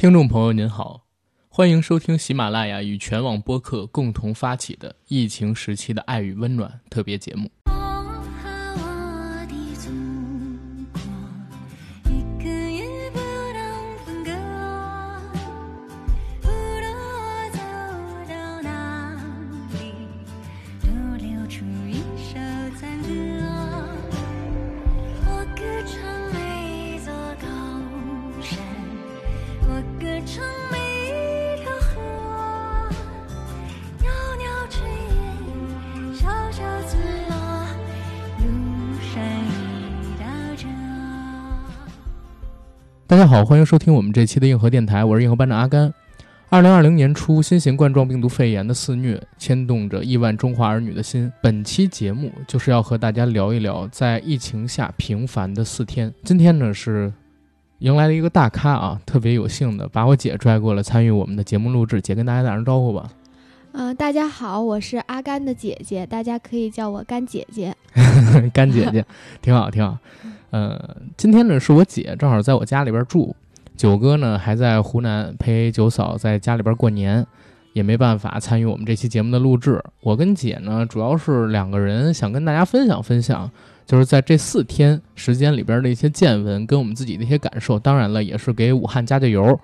听众朋友您好，欢迎收听喜马拉雅与全网播客共同发起的疫情时期的爱与温暖特别节目。大家好，欢迎收听我们这期的硬核电台，我是硬核班长阿甘。二零二零年初，新型冠状病毒肺炎的肆虐牵动着亿万中华儿女的心。本期节目就是要和大家聊一聊在疫情下平凡的四天。今天呢是迎来了一个大咖啊，特别有幸的把我姐拽过来参与我们的节目录制。姐跟大家打声招呼吧。嗯、大家好，我是阿甘的姐姐，大家可以叫我甘姐姐。干姐姐，挺好，挺好。呃，今天呢是我姐正好在我家里边住，九哥呢还在湖南陪九嫂在家里边过年，也没办法参与我们这期节目的录制。我跟姐呢主要是两个人想跟大家分享分享，就是在这四天时间里边的一些见闻跟我们自己的一些感受，当然了也是给武汉加加油。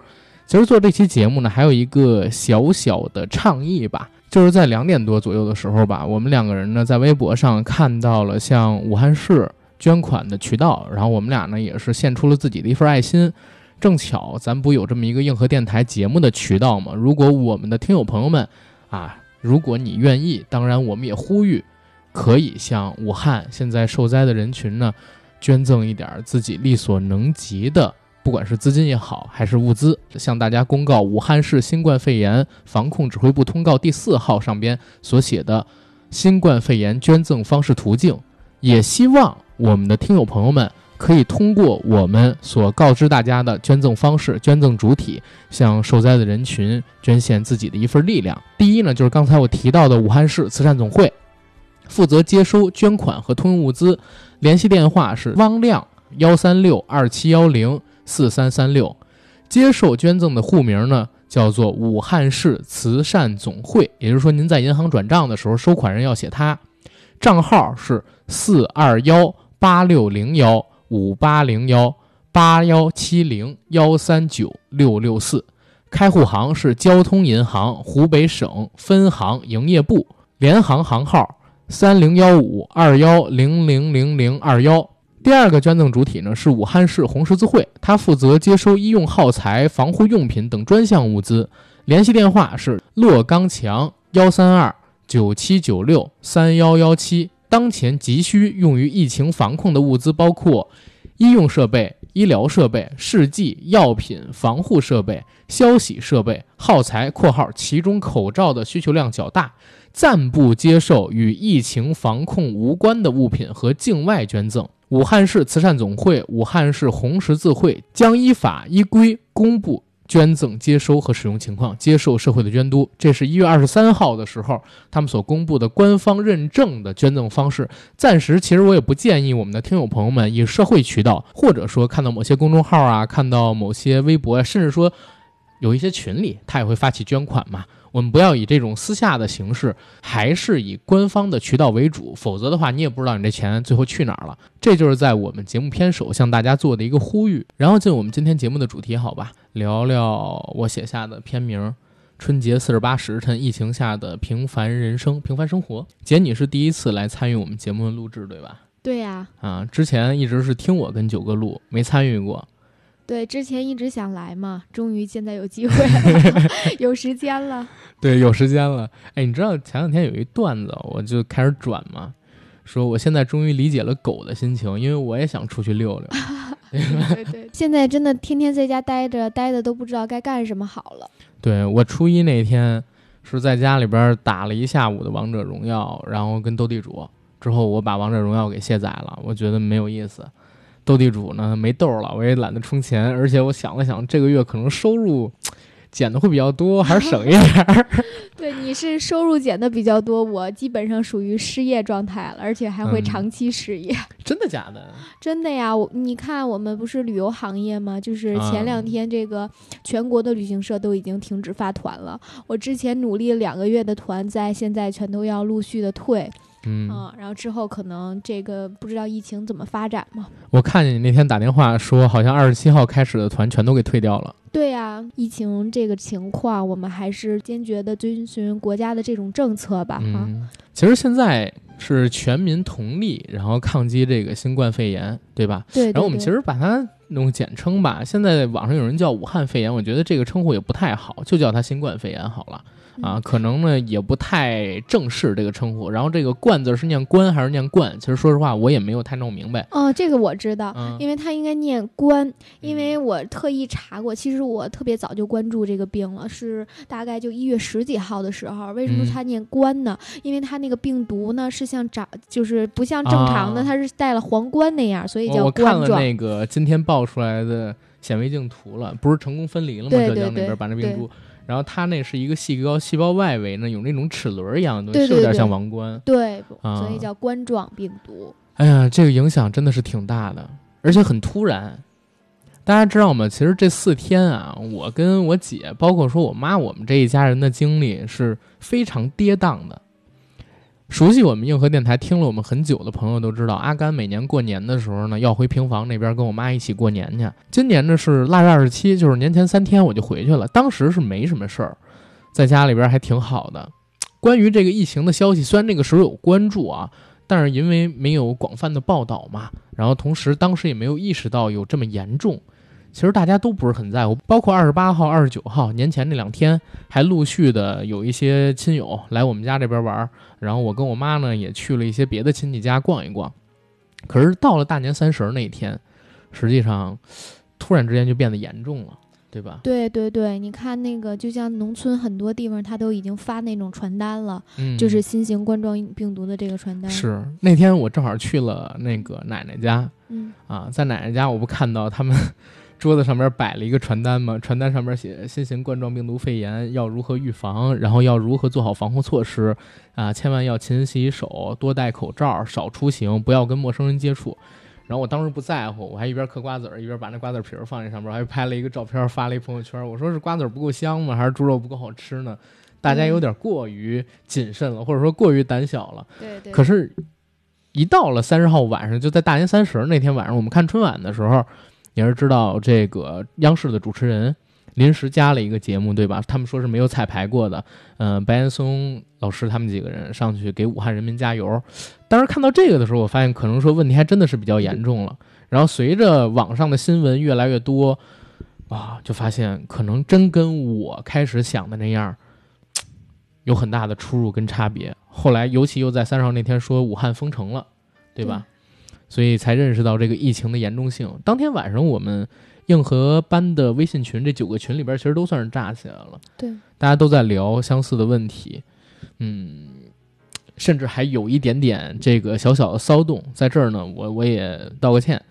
其实做这期节目呢，还有一个小小的倡议吧，就是在两点多左右的时候吧，我们两个人呢在微博上看到了像武汉市捐款的渠道，然后我们俩呢也是献出了自己的一份爱心。正巧咱不有这么一个硬核电台节目的渠道吗？如果我们的听友朋友们啊，如果你愿意，当然我们也呼吁，可以向武汉现在受灾的人群呢，捐赠一点自己力所能及的。不管是资金也好，还是物资，向大家公告武汉市新冠肺炎防控指挥部通告第四号上边所写的新冠肺炎捐赠方式途径，也希望我们的听友朋友们可以通过我们所告知大家的捐赠方式、捐赠主体，向受灾的人群捐献自己的一份力量。第一呢，就是刚才我提到的武汉市慈善总会，负责接收捐款和通用物资，联系电话是汪亮幺三六二七幺零四三三六，接受捐赠的户名呢叫做武汉市慈善总会，也就是说您在银行转账的时候，收款人要写他，账号是四二幺八六零幺五八零幺八幺七零幺三九六六四，开户行是交通银行湖北省分行营业部，联行行号三零幺五二幺零零零零二幺。第二个捐赠主体呢是武汉市红十字会，它负责接收医用耗材、防护用品等专项物资，联系电话是骆刚强幺三二九七九六三幺幺七。当前急需用于疫情防控的物资包括医用设备、医疗设备、试剂、药品、防护设备、消洗设备、耗材（括号其中口罩的需求量较大）。暂不接受与疫情防控无关的物品和境外捐赠。武汉市慈善总会、武汉市红十字会将依法依规公布捐赠接收和使用情况，接受社会的监督。这是一月二十三号的时候，他们所公布的官方认证的捐赠方式。暂时，其实我也不建议我们的听友朋友们以社会渠道，或者说看到某些公众号啊，看到某些微博啊，甚至说有一些群里，他也会发起捐款嘛。我们不要以这种私下的形式，还是以官方的渠道为主，否则的话，你也不知道你这钱最后去哪儿了。这就是在我们节目片首向大家做的一个呼吁。然后进我们今天节目的主题，好吧，聊聊我写下的片名《春节四十八时辰：疫情下的平凡人生、平凡生活》。姐，你是第一次来参与我们节目的录制，对吧？对呀、啊，之前一直是听我跟九哥录，没参与过。对，之前一直想来嘛，终于现在有机会了，有时间了。对，有时间了。哎，你知道前两天有一段子，我就开始转嘛，说我现在终于理解了狗的心情，因为我也想出去溜溜。对对，现在真的天天在家待着，待的都不知道该干什么好了。对我初一那天是在家里边打了一下午的王者荣耀，然后跟斗地主，之后我把王者荣耀给卸载了，我觉得没有意思。斗地主呢没豆了，我也懒得充钱，而且我想了想，这个月可能收入减的会比较多，还是省一点儿？对，你是收入减的比较多，我基本上属于失业状态了，而且还会嗯长期失业。真的假的？真的呀，我你看我们不是旅游行业吗？就是啊前两天这个全国的旅行社都已经停止发团了。我之前努力两个月的团，在现在全都要陆续的退，嗯，嗯，然后之后可能这个不知道疫情怎么发展嘛。我看见你那天打电话说，好像二十七号开始的团全都给退掉了。对呀、疫情这个情况，我们还是坚决的遵循国家的这种政策吧，哈。嗯，其实现在是全民同力，然后抗击这个新冠肺炎，对吧？对对然后我们其实把它弄简称吧，现在网上有人叫武汉肺炎，我觉得这个称呼也不太好，就叫它新冠肺炎好了。啊，可能呢也不太正式这个称呼。然后这个“冠”字是念“冠”还是念“冠”？其实说实话，我也没有太弄明白。哦，这个我知道，嗯因为它应该念关，因为我特意查过，其实我特别早就关注这个病了，是大概就一月十几号的时候。为什么嗯它念关呢？因为它那个病毒呢是像长，就是不像正常的，啊它是带了皇冠那样，所以叫冠状我看。了那个今天爆出来的显微镜图了，不是成功分离了吗？浙江那边把那病对株，然后它那是一个细胞细胞外围呢有那种齿轮一样的东西，是有点像王冠。对，啊所以叫冠状病毒。哎呀，这个影响真的是挺大的，而且很突然。大家知道吗？其实这四天啊，我跟我姐，包括说我妈，我们这一家人的经历是非常跌宕的。熟悉我们硬核电台、听了我们很久的朋友都知道，阿甘每年过年的时候呢，要回平房那边跟我妈一起过年去。今年呢是腊月二十七，就是年前三天我就回去了。当时是没什么事儿，在家里边还挺好的。关于这个疫情的消息，虽然那个时候有关注啊，但是因为没有广泛的报道嘛，然后同时当时也没有意识到有这么严重，其实大家都不是很在乎。包括二十八号、二十九号年前那两天，还陆续的有一些亲友来我们家这边玩儿，然后我跟我妈呢也去了一些别的亲戚家逛一逛。可是到了大年三十儿那一天，实际上突然之间就变得严重了，对吧？对对对，你看那个，就像农村很多地方，他都已经发那种传单了，嗯，就是新型冠状病毒的这个传单。，是那天我正好去了那个奶奶家，嗯，啊，在奶奶家，我不看到他们桌子上面摆了一个传单嘛？传单上面写新型冠状病毒肺炎要如何预防，然后要如何做好防护措施啊，千万要勤洗手，多戴口罩，少出行，不要跟陌生人接触。然后我当时不在乎，我还一边嗑瓜子儿，一边把那瓜子皮儿放在上面，还拍了一个照片发了一朋友圈。我说是瓜子儿不够香吗？还是猪肉不够好吃呢？大家有点过于谨慎了，或者说过于胆小了。对对。可是，一到了三十号晚上，就在大年三十那天晚上，我们看春晚的时候，也是知道这个央视的主持人临时加了一个节目，对吧？他们说是没有彩排过的。嗯、白岩松老师他们几个人上去给武汉人民加油。当时看到这个的时候，我发现可能说问题还真的是比较严重了。然后随着网上的新闻越来越多，啊，就发现可能真跟我开始想的那样。有很大的出入跟差别。后来，尤其又在三十号那天说武汉封城了，对吧？所以才认识到这个疫情的严重性。当天晚上，我们硬核班的微信群这九个群里边，其实都算是炸起来了。对，大家都在聊相似的问题，嗯，甚至还有一点点这个小小的骚动。在这儿呢，我我也道个歉。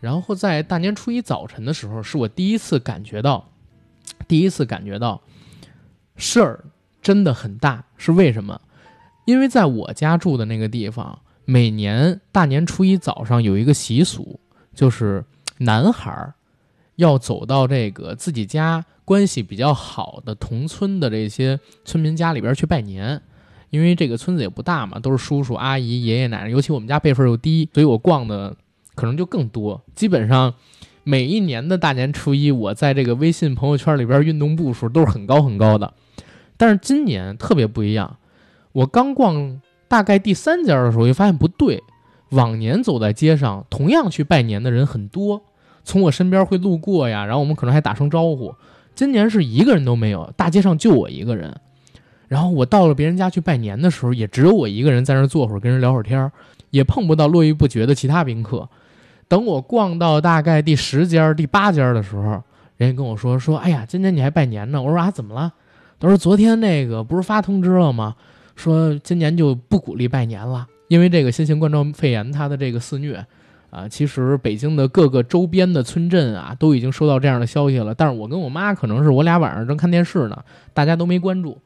然后在大年初一早晨的时候，是我第一次感觉到，第一次感觉到事儿真的很大。是为什么？因为在我家住的那个地方，每年大年初一早上有一个习俗，就是男孩儿要走到这个自己家关系比较好的同村的这些村民家里边去拜年。因为这个村子也不大嘛，都是叔叔阿姨、爷爷奶奶，尤其我们家辈分又低，所以我逛的可能就更多。基本上每一年的大年初一，我在这个微信朋友圈里边运动步数都是很高很高的。但是今年特别不一样，我刚逛大概第三家的时候，就发现不对。往年走在街上，同样去拜年的人很多，从我身边会路过呀，然后我们可能还打声招呼。今年是一个人都没有，大街上就我一个人。然后我到了别人家去拜年的时候，也只有我一个人在那坐会儿，跟人聊会儿天，也碰不到络绎不绝的其他宾客。等我逛到大概第十家、第八家的时候，人家跟我说说：“哎呀，今年你还拜年呢？”我说：“啊，怎么了？”他说：“昨天那个不是发通知了吗？说今年就不鼓励拜年了，因为这个新型冠状肺炎它的这个肆虐，啊，其实北京的各个周边的村镇啊，都已经收到这样的消息了。但是我跟我妈可能是我俩晚上正看电视呢，大家都没关注。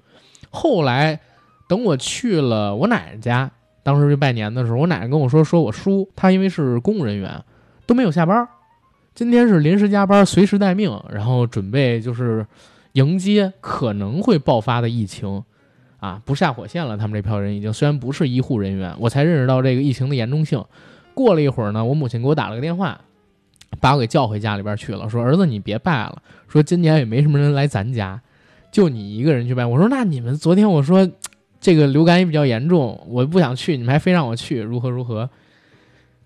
后来等我去了我奶奶家，当时去拜年的时候，我奶奶跟我说，说我叔他因为是公务人员，都没有下班，今天是临时加班，随时待命，然后准备就是迎接可能会爆发的疫情。啊，不下火线了，他们这票人已经虽然不是医护人员，我才认识到这个疫情的严重性。过了一会儿呢，我母亲给我打了个电话，把我给叫回家里边去了，说儿子你别拜了，说今年也没什么人来咱家，就你一个人去拜。我说那你们昨天我说这个流感也比较严重，我不想去，你们还非让我去，如何如何？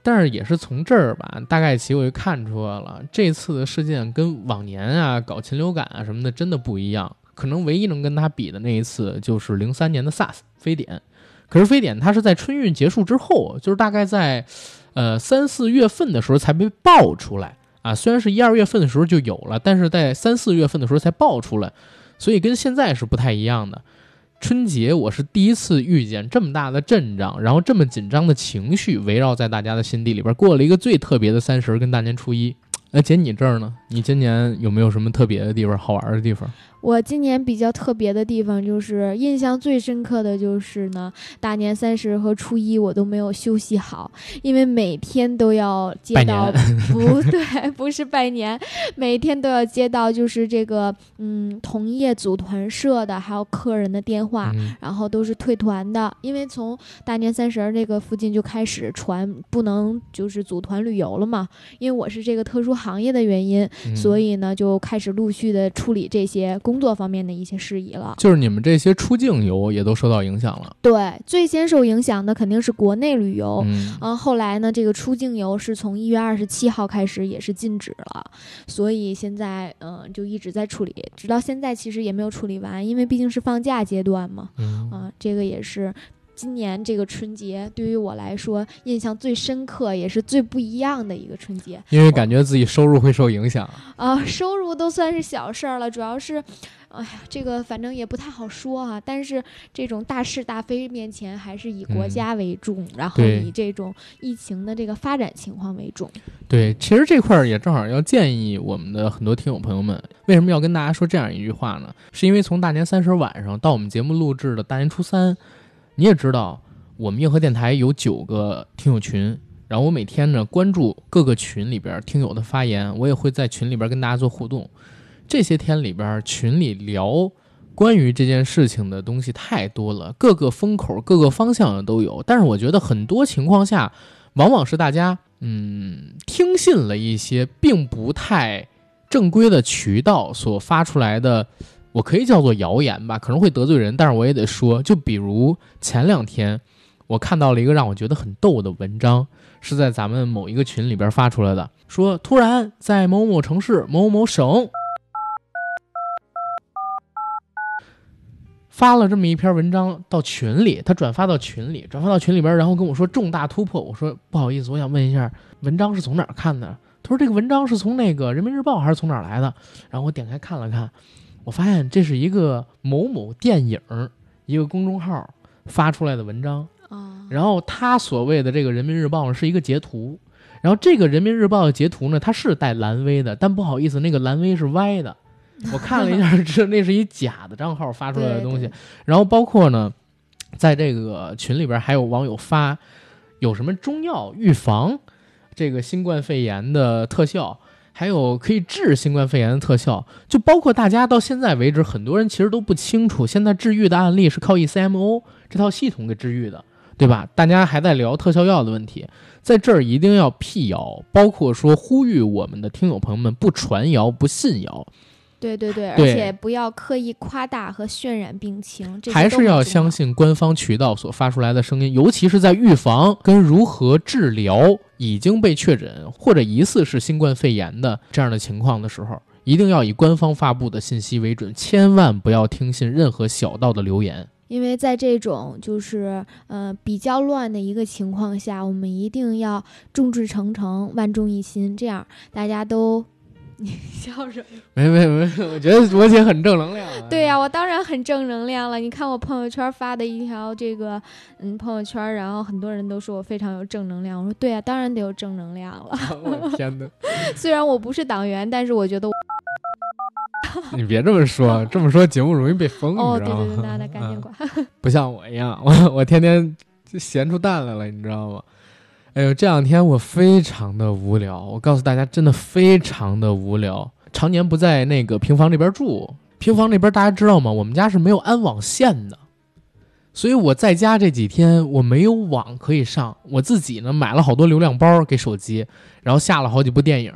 但是也是从这儿吧，大概其我就看出来了，这次的事件跟往年啊搞禽流感啊什么的真的不一样。可能唯一能跟它比的那一次就是零三年的 SARS 非典，可是非典它是在春运结束之后，就是大概在，呃三四月份的时候才被爆出来啊。虽然是一二月份的时候就有了，但是在三四月份的时候才爆出来，所以跟现在是不太一样的。春节我是第一次遇见这么大的阵仗，然后这么紧张的情绪围绕在大家的心底里边，过了一个最特别的三十跟大年初一。那姐你这儿呢？你今年有没有什么特别的地方、好玩的地方？我今年比较特别的地方，就是印象最深刻的就是呢，大年三十和初一我都没有休息好，因为每天都要接到不 对，不是拜年，每天都要接到就是这个嗯同业组团社的还有客人的电话，嗯然后都是退团的，因为从大年三十儿这个附近就开始传不能就是组团旅游了嘛，因为我是这个特殊行业的原因，嗯所以呢就开始陆续的处理这些工作方面的一些事宜了。就是你们这些出境游也都受到影响了。对，最先受影响的肯定是国内旅游。嗯，嗯，后来呢，这个出境游是从一月二十七号开始也是禁止了，所以现在嗯、就一直在处理，直到现在其实也没有处理完，因为毕竟是放假阶段嘛。嗯啊，这个也是今年这个春节对于我来说印象最深刻，也是最不一样的一个春节因为感觉自己收入会受影响。啊。收入都算是小事儿了，主要是。哎呀，这个反正也不太好说啊。但是这种大是大非面前，还是以国嗯家为重，然后以这种疫情的这个发展情况为重。对，其实这块儿也正好要建议我们的很多听友朋友们，为什么要跟大家说这样一句话呢？是因为从大年三十晚上到我们节目录制的大年初三，你也知道，我们硬核电台有九个听友群，然后我每天呢关注各个群里边听友的发言，我也会在群里边跟大家做互动。这些天里边群里聊关于这件事情的东西太多了，各个风口、各个方向的都有。但是我觉得很多情况下，往往是大家嗯听信了一些并不太正规的渠道所发出来的，我可以叫做谣言吧，可能会得罪人，但是我也得说，就比如前两天我看到了一个让我觉得很逗的文章，是在咱们某一个群里边发出来的，说突然在某某城市某某省。发了这么一篇文章到群里，他转发到群里，转发到群里边，然后跟我说重大突破。我说不好意思，我想问一下，文章是从哪儿看的？他说这个文章是从那个人民日报还是从哪儿来的？然后我点开看了看，我发现这是一个某某电影一个公众号发出来的文章。啊，然后他所谓的这个人民日报是一个截图，然后这个人民日报的截图呢，它是带蓝 V 的，但不好意思，那个蓝 V 是歪的。我看了一下，这那是一假的账号发出来的东西对。然后包括呢，在这个群里边还有网友发有什么中药预防这个新冠肺炎的特效，还有可以治新冠肺炎的特效，就包括大家到现在为止，很多人其实都不清楚，现在治愈的案例是靠 ECMO 这套系统给治愈的。对吧？大家还在聊特效药的问题，在这儿一定要辟谣，包括说呼吁我们的听友朋友们不传谣、不信谣，对对对，而且不要刻意夸大和渲染病情，这还是要相信官方渠道所发出来的声音，尤其是在预防跟如何治疗已经被确诊或者疑似是新冠肺炎的这样的情况的时候，一定要以官方发布的信息为准，千万不要听信任何小道的流言。因为在这种就是呃比较乱的一个情况下，我们一定要众志成城、万众一心，这样大家都你 笑什么？没没没，我觉得罗姐很正能量啊。对呀、我当然很正能量了。你看我朋友圈发的一条这个嗯朋友圈，然后很多人都说我非常有正能量。我说对呀、当然得有正能量了。我天哪！虽然我不是党员，但是我觉得我 你别这么说，这么说节目容易被封，哦，你知道吗？对对对，那那赶紧嗯。不像我一样，我我天天就闲出蛋来了，你知道吗？哎呦，这两天我非常的无聊，我告诉大家，真的非常的无聊。常年不在那个平房这边住，平房那边大家知道吗？我们家是没有安网线的，所以我在家这几天我没有网可以上。我自己呢买了好多流量包给手机，然后下了好几部电影。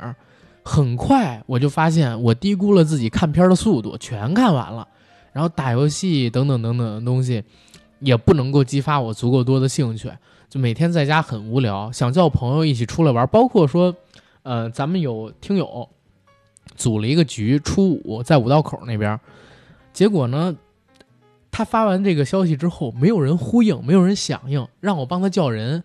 很快我就发现我低估了自己看片的速度，全看完了。然后打游戏等等等等的东西，也不能够激发我足够多的兴趣，就每天在家很无聊，想叫朋友一起出来玩，包括说，呃，咱们有听友组了一个局，初五在五道口那边，结果呢，他发完这个消息之后，没有人呼应，没有人响应，让我帮他叫人。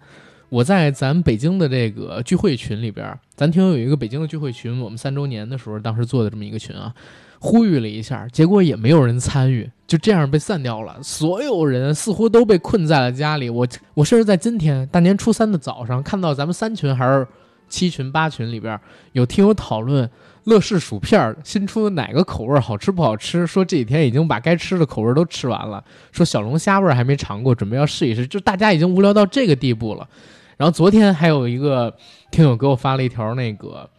我在咱北京的这个聚会群里边，咱听友有一个北京的聚会群，我们三周年的时候当时做的这么一个群啊，呼吁了一下，结果也没有人参与，就这样被散掉了。所有人似乎都被困在了家里。我我甚至在今天大年初三的早上，看到咱们三群还是七群八群里边有听友讨论乐事薯片新出的哪个口味好吃不好吃，说这几天已经把该吃的口味都吃完了，说小龙虾味儿还没尝过，准备要试一试。就大家已经无聊到这个地步了。然后昨天还有一个听友给我发了一条那个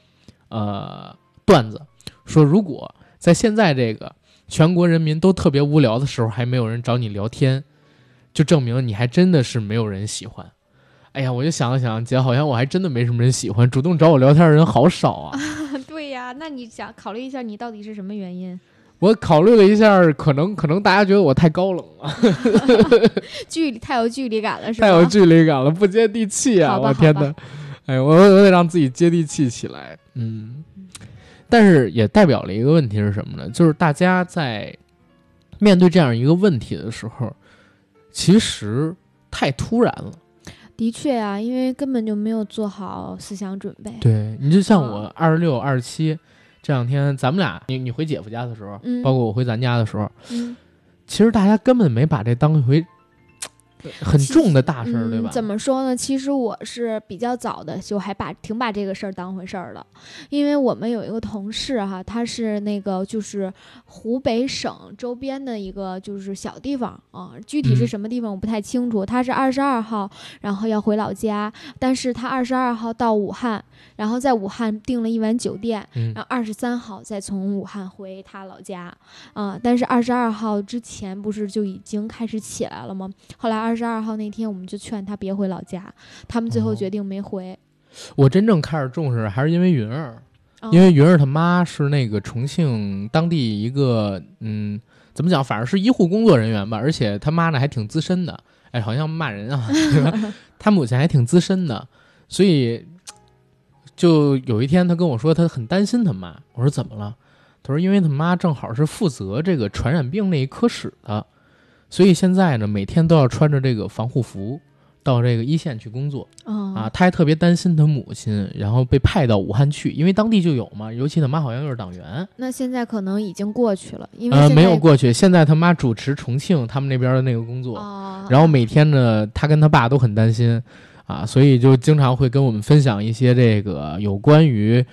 呃段子，说如果在现在这个全国人民都特别无聊的时候，还没有人找你聊天，就证明你还真的是没有人喜欢。哎呀，我就想了想，姐，好像我还真的没什么人喜欢，主动找我聊天的人好少啊。对呀、那你想考虑一下，你到底是什么原因？我考虑了一下，可能可能大家觉得我太高冷了，距离太有距离感了，是吧？太有距离感了，不接地气啊！我天哪！哎，我我得让自己接地气起来。嗯，但是也代表了一个问题是什么呢？就是大家在面对这样一个问题的时候，其实太突然了。的确啊，因为根本就没有做好思想准备。对你就像我哦二十六、二十七这两天，咱们俩你你回姐夫家的时候，嗯包括我回咱家的时候，嗯，其实大家根本没把这当一回很重的大事儿，对吧嗯？？怎么说呢？其实我是比较早的，就还把挺把这个事儿当回事儿了，因为我们有一个同事哈，他是那个就是湖北省周边的一个就是小地方啊，具体是嗯什么地方我不太清楚。他是二十二号，然后要回老家，但是他二十二号到武汉，然后在武汉订了一晚酒店，嗯然后二十三号再从武汉回他老家，啊、但是二十二号之前不是就已经开始起来了吗？后来二十二号那天，我们就劝他别回老家，他们最后哦决定没回。我真正开始重视还是因为云儿，嗯因为云儿他妈是那个重庆当地一个嗯，怎么讲，反正是医护工作人员吧，而且他妈呢还挺资深的，哎，好像骂人啊，他母亲还挺资深的，所以就有一天他跟我说他很担心他妈，我说怎么了？他说因为他妈正好是负责这个传染病那一科室的，所以现在呢每天都要穿着这个防护服到这个一线去工作。嗯啊，他还特别担心他母亲，然后被派到武汉去，因为当地就有嘛，尤其他妈好像又是党员，那现在可能已经过去了，因为呃，没有过去。现在他妈主持重庆他们那边的那个工作，哦，然后每天呢，他跟他爸都很担心啊，所以就经常会跟我们分享一些这个有关于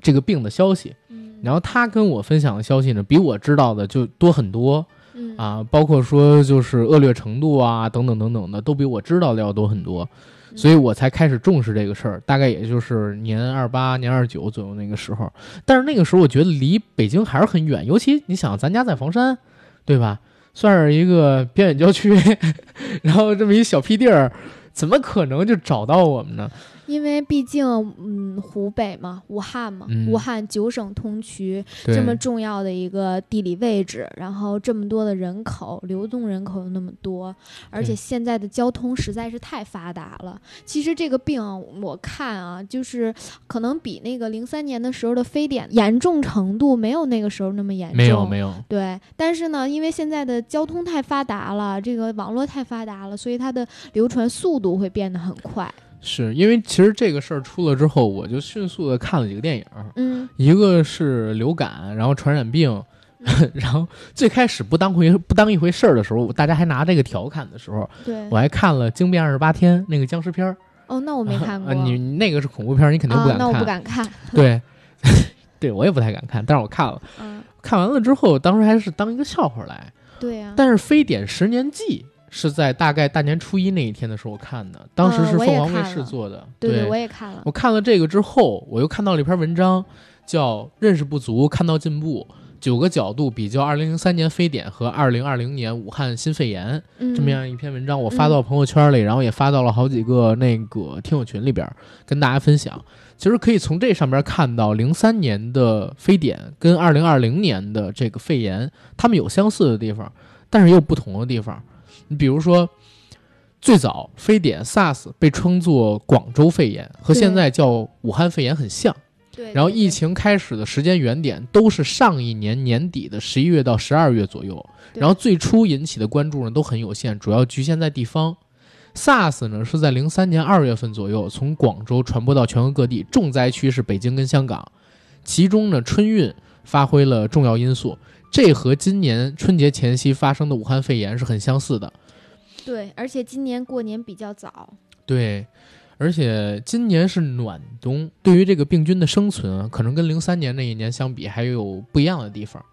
这个病的消息。嗯然后他跟我分享的消息呢，比我知道的就多很多嗯啊，包括说就是恶劣程度啊，等等等等的，都比我知道的要多很多。所以我才开始重视这个事儿，大概也就是年二八、年二九左右那个时候。但是那个时候我觉得离北京还是很远，尤其你想，咱家在房山，对吧？算是一个边远郊区，然后这么一小屁地儿，怎么可能就找到我们呢？因为毕竟嗯湖北嘛，武汉嘛，嗯武汉九省通衢，这么重要的一个地理位置，然后这么多的人口，流动人口又那么多，而且现在的交通实在是太发达了。其实这个病我看啊，就是可能比那个零三年的时候的非典严重程度没有那个时候那么严重。没有没有，对，但是呢，因为现在的交通太发达了，这个网络太发达了，所以它的流传速度会变得很快。是因为其实这个事儿出了之后，我就迅速的看了几个电影，嗯一个是流感，然后传染病，然后最开始不当回不当一回事儿的时候，大家还拿这个调侃的时候，对我还看了《惊变二十八天》那个僵尸片儿。哦，那我没看 过，啊，你你那个是恐怖片儿，你肯定不敢啊，那我看。不敢看，对，对我也不太敢看，但是我看了。嗯，看完了之后，当时还是当一个笑话来。对呀、但是《非典十年记》是在大概大年初一那一天的时候看的，当时是凤凰卫视做的。对对我也看了我，看了这个之后，我又看到了一篇文章，叫《认识不足，看到进步》，九个角度比较2003年非典和2020年武汉新肺炎嗯，这么样一篇文章，我发到朋友圈里，然后也发到了好几个那个听友群里边，跟大家分享。其实可以从这上边看到，零三年的非典跟二零二零年的这个肺炎，它们有相似的地方，但是也有不同的地方。你比如说，最早非典 SARS 被称作广州肺炎，和现在叫武汉肺炎很像。对，然后疫情开始的时间原点都是上一年年底的十一月到十二月左右，对然后最初引起的关注呢都很有限，主要局限在地方。SARS 呢是在零三年二月份左右从广州传播到全国各地，重灾区是北京跟香港，其中呢春运发挥了重要因素，这和今年春节前夕发生的武汉肺炎是很相似的。对，而且今年过年比较早，对，而且今年是暖冬，对于这个病菌的生存啊，可能跟零三年那一年相比还有不一样的地方。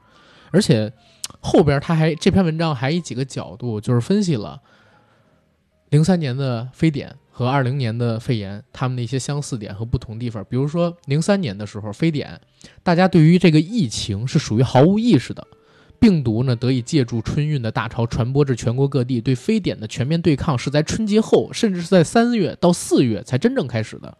而且后边他还这篇文章还以几个角度就是分析了零三年的非典和二零年的肺炎他们的一些相似点和不同地方。比如说零三年的时候，非典大家对于这个疫情是属于毫无意识的。病毒呢得以借助春运的大潮传播至全国各地，对非典的全面对抗是在春节后，甚至是在三月到四月才真正开始的。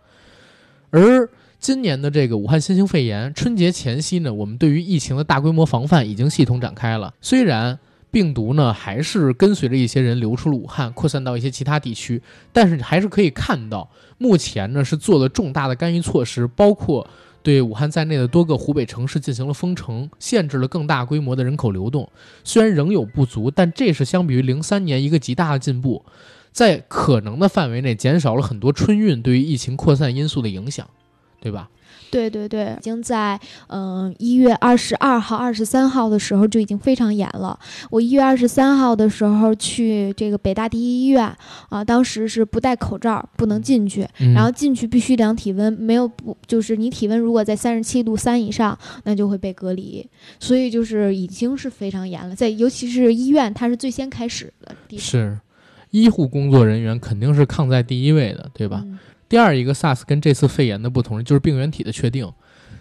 而今年的这个武汉新型肺炎，春节前夕呢，我们对于疫情的大规模防范已经系统展开了。虽然病毒呢还是跟随着一些人流出了武汉，扩散到一些其他地区，但是还是可以看到，目前呢是做了重大的干预措施，包括对武汉在内的多个湖北城市进行了封城，限制了更大规模的人口流动。虽然仍有不足，但这是相比于零三年一个极大的进步，在可能的范围内减少了很多春运对于疫情扩散因素的影响，对吧？对对对，已经在嗯一月二十二号、二十三号的时候就已经非常严了。我一月二十三号的时候去这个北大第一医院啊，当时是不戴口罩不能进去，嗯然后进去必须量体温，没有不就是你体温如果在三十七度三以上，那就会被隔离。所以就是已经是非常严了，在尤其是医院，它是最先开始的地方，是医护工作人员肯定是抗在第一位的，对吧？嗯第二一个 SARS 跟这次肺炎的不同就是病原体的确定。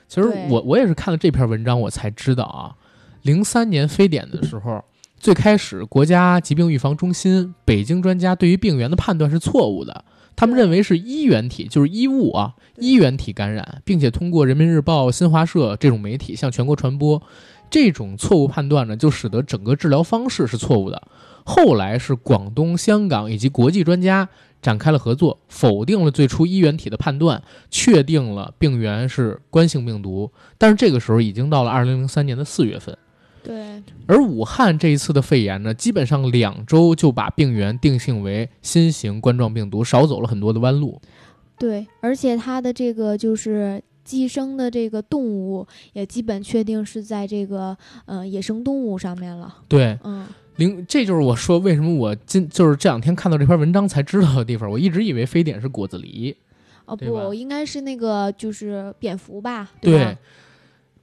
其实我我也是看了这篇文章，我才知道啊，零三年非典的时候，最开始国家疾病预防中心、北京专家对于病原的判断是错误的，他们认为是衣原体，就是衣物啊，对衣原体感染，并且通过人民日报、新华社这种媒体向全国传播。这种错误判断呢，就使得整个治疗方式是错误的。后来是广东、香港以及国际专家展开了合作，否定了最初衣原体的判断，确定了病原是冠性病毒。但是这个时候已经到了二零零三年的四月份，对而武汉这一次的肺炎呢，基本上两周就把病原定性为新型冠状病毒，少走了很多的弯路。对，而且它的这个就是寄生的这个动物也基本确定是在这个呃野生动物上面了。对，嗯，零，这就是我说为什么我今就是这两天看到这篇文章才知道的地方。我一直以为非典是果子狸，哦不，应该是那个就是蝙蝠吧？对吧？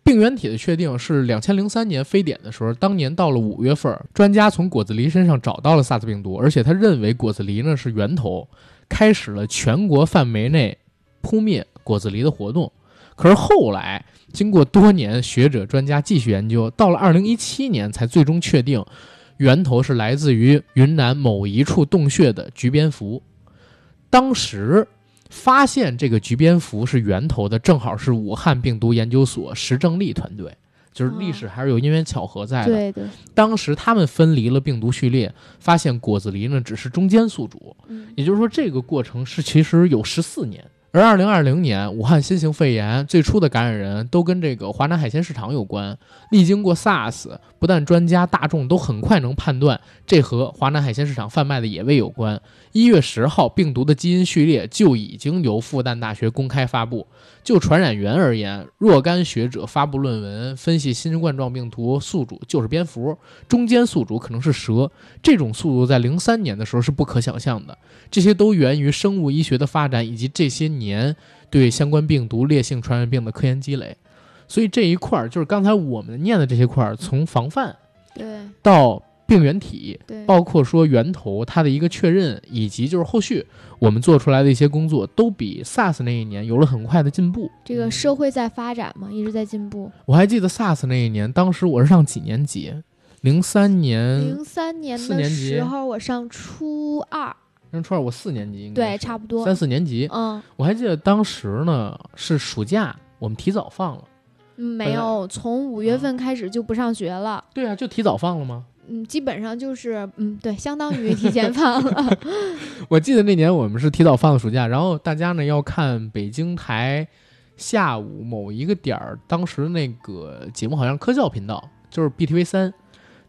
病原体的确定是两千零三年非典的时候，当年到了五月份，专家从果子狸身上找到了 SARS 病毒，而且他认为果子狸呢是源头，开始了全国范围内扑灭果子狸的活动。可是后来经过多年学者专家继续研究，到了二零一七年才最终确定源头是来自于云南某一处洞穴的菊蝙蝠。当时发现这个菊蝙蝠是源头的，正好是武汉病毒研究所石正丽团队，就是历史还是有因缘巧合在的。对对，当时他们分离了病毒序列，发现果子狸呢只是中间宿主，嗯，也就是说这个过程是其实有十四年。而二零二零年武汉新型肺炎最初的感染人都跟这个华南海鲜市场有关。历经过 SARS，不但专家大众都很快能判断这和华南海鲜市场贩卖的野味有关。一月十号，病毒的基因序列就已经由复旦大学公开发布。就传染源而言，若干学者发布论文分析新冠状病毒宿主就是蝙蝠，中间宿主可能是蛇。这种速度在零三年的时候是不可想象的。这些都源于生物医学的发展以及这些年对相关病毒烈性传染病的科研积累。所以这一块儿就是刚才我们念的这些块儿，从防范对到病原体，包括说源头它的一个确认，以及就是后续我们做出来的一些工作，都比 SARS 那一年有了很快的进步。这个社会在发展嘛，一直在进步。我还记得 SARS 那一年，当时我是上几年级？零三年，零三年的四年级时候，我上初二，上初二，我四年级应该对，差不多三。四年级。嗯，我还记得当时呢是暑假，我们提早放了。没有，从五月份开始就不上学了。对啊，就提早放了吗？嗯，基本上就是，嗯，对，相当于提前放了。我记得那年我们是提早放的暑假，然后大家呢要看北京台下午某一个点儿，当时那个节目好像科教频道，就是 BTV 三，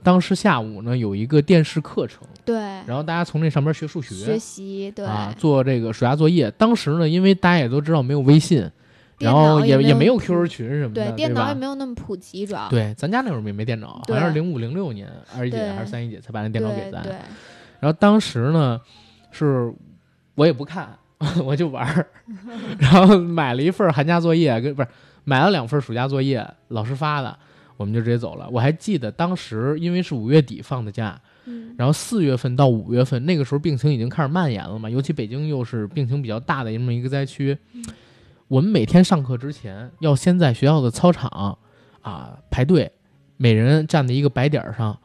当时下午呢有一个电视课程，对，然后大家从那上边学数学，学习，对，啊，做这个暑假作业。当时呢，因为大家也都知道没有微信，电然后也也没有 QQ 群什么的，对，电脑也没有那么普及，主要对，咱家那会儿也没电脑，好像是零五零六年，二姨姐还是三姨姐才把那电脑给咱。然后当时呢，是我也不看，我就玩儿，然后买了一份寒假作业，跟不是买了两份暑假作业，老师发的，我们就直接走了。我还记得当时因为是五月底放的假，嗯，然后四月份到五月份那个时候病情已经开始蔓延了嘛，尤其北京又是病情比较大的这么一个灾区，我们每天上课之前要先在学校的操场啊排队，每人站在一个白点儿上，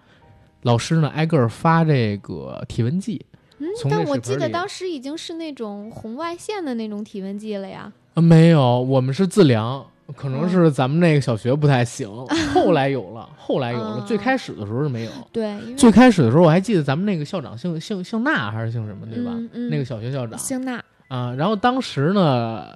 老师呢挨个儿发这个体温计。嗯但我记得当时已经是那种红外线的那种体温计了呀。啊，没有，我们是自量，可能是咱们那个小学不太行，后来有了，后来有了，嗯最开始的时候是没有。对，因为最开始的时候，我还记得咱们那个校长姓姓姓纳还是姓什么，对吧？嗯嗯那个小学校长姓娜，啊，然后当时呢，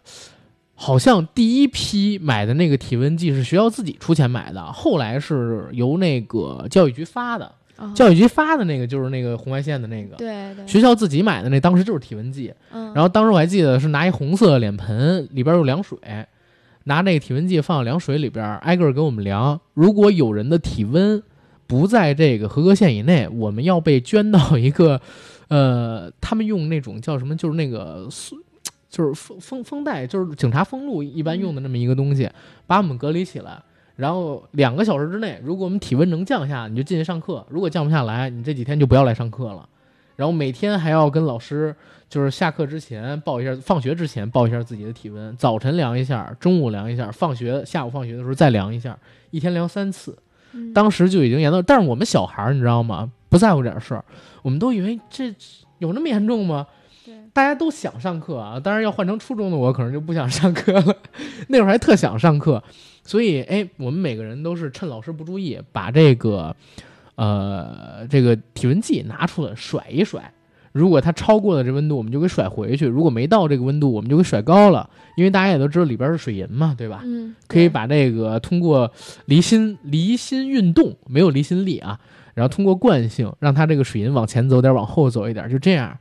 好像第一批买的那个体温计是学校自己出钱买的，后来是由那个教育局发的，啊教育局发的那个就是那个红外线的那个，对对，学校自己买的那当时就是体温计，嗯，然后当时我还记得是拿一红色的脸盆，里边有凉水，拿那个体温计放到凉水里边，挨个儿给我们量。如果有人的体温不在这个合格线以内，我们要被捐到一个，呃，他们用那种叫什么，就是那个塑，就是封封封带，就是警察封路一般用的那么一个东西，把我们隔离起来。然后两个小时之内，如果我们体温能降下，你就进去上课；如果降不下来，你这几天就不要来上课了。然后每天还要跟老师，就是下课之前报一下，放学之前报一下自己的体温，早晨量一下，中午量一下，放学下午放学的时候再量一下，一天量三次。嗯当时就已经严到，但是我们小孩儿你知道吗？不在乎这点事儿，我们都以为这有那么严重吗？对大家都想上课啊，当然要换成初中的我，可能就不想上课了。那会儿还特想上课，所以哎，我们每个人都是趁老师不注意，把这个呃这个体温计拿出来甩一甩。如果它超过了这温度，我们就给甩回去；如果没到这个温度，我们就给甩高了。因为大家也都知道里边是水银嘛，对吧？嗯，可以把这个通过离心离心运动，没有离心力啊，然后通过惯性让它这个水银往前走点，往后走一点，就这样，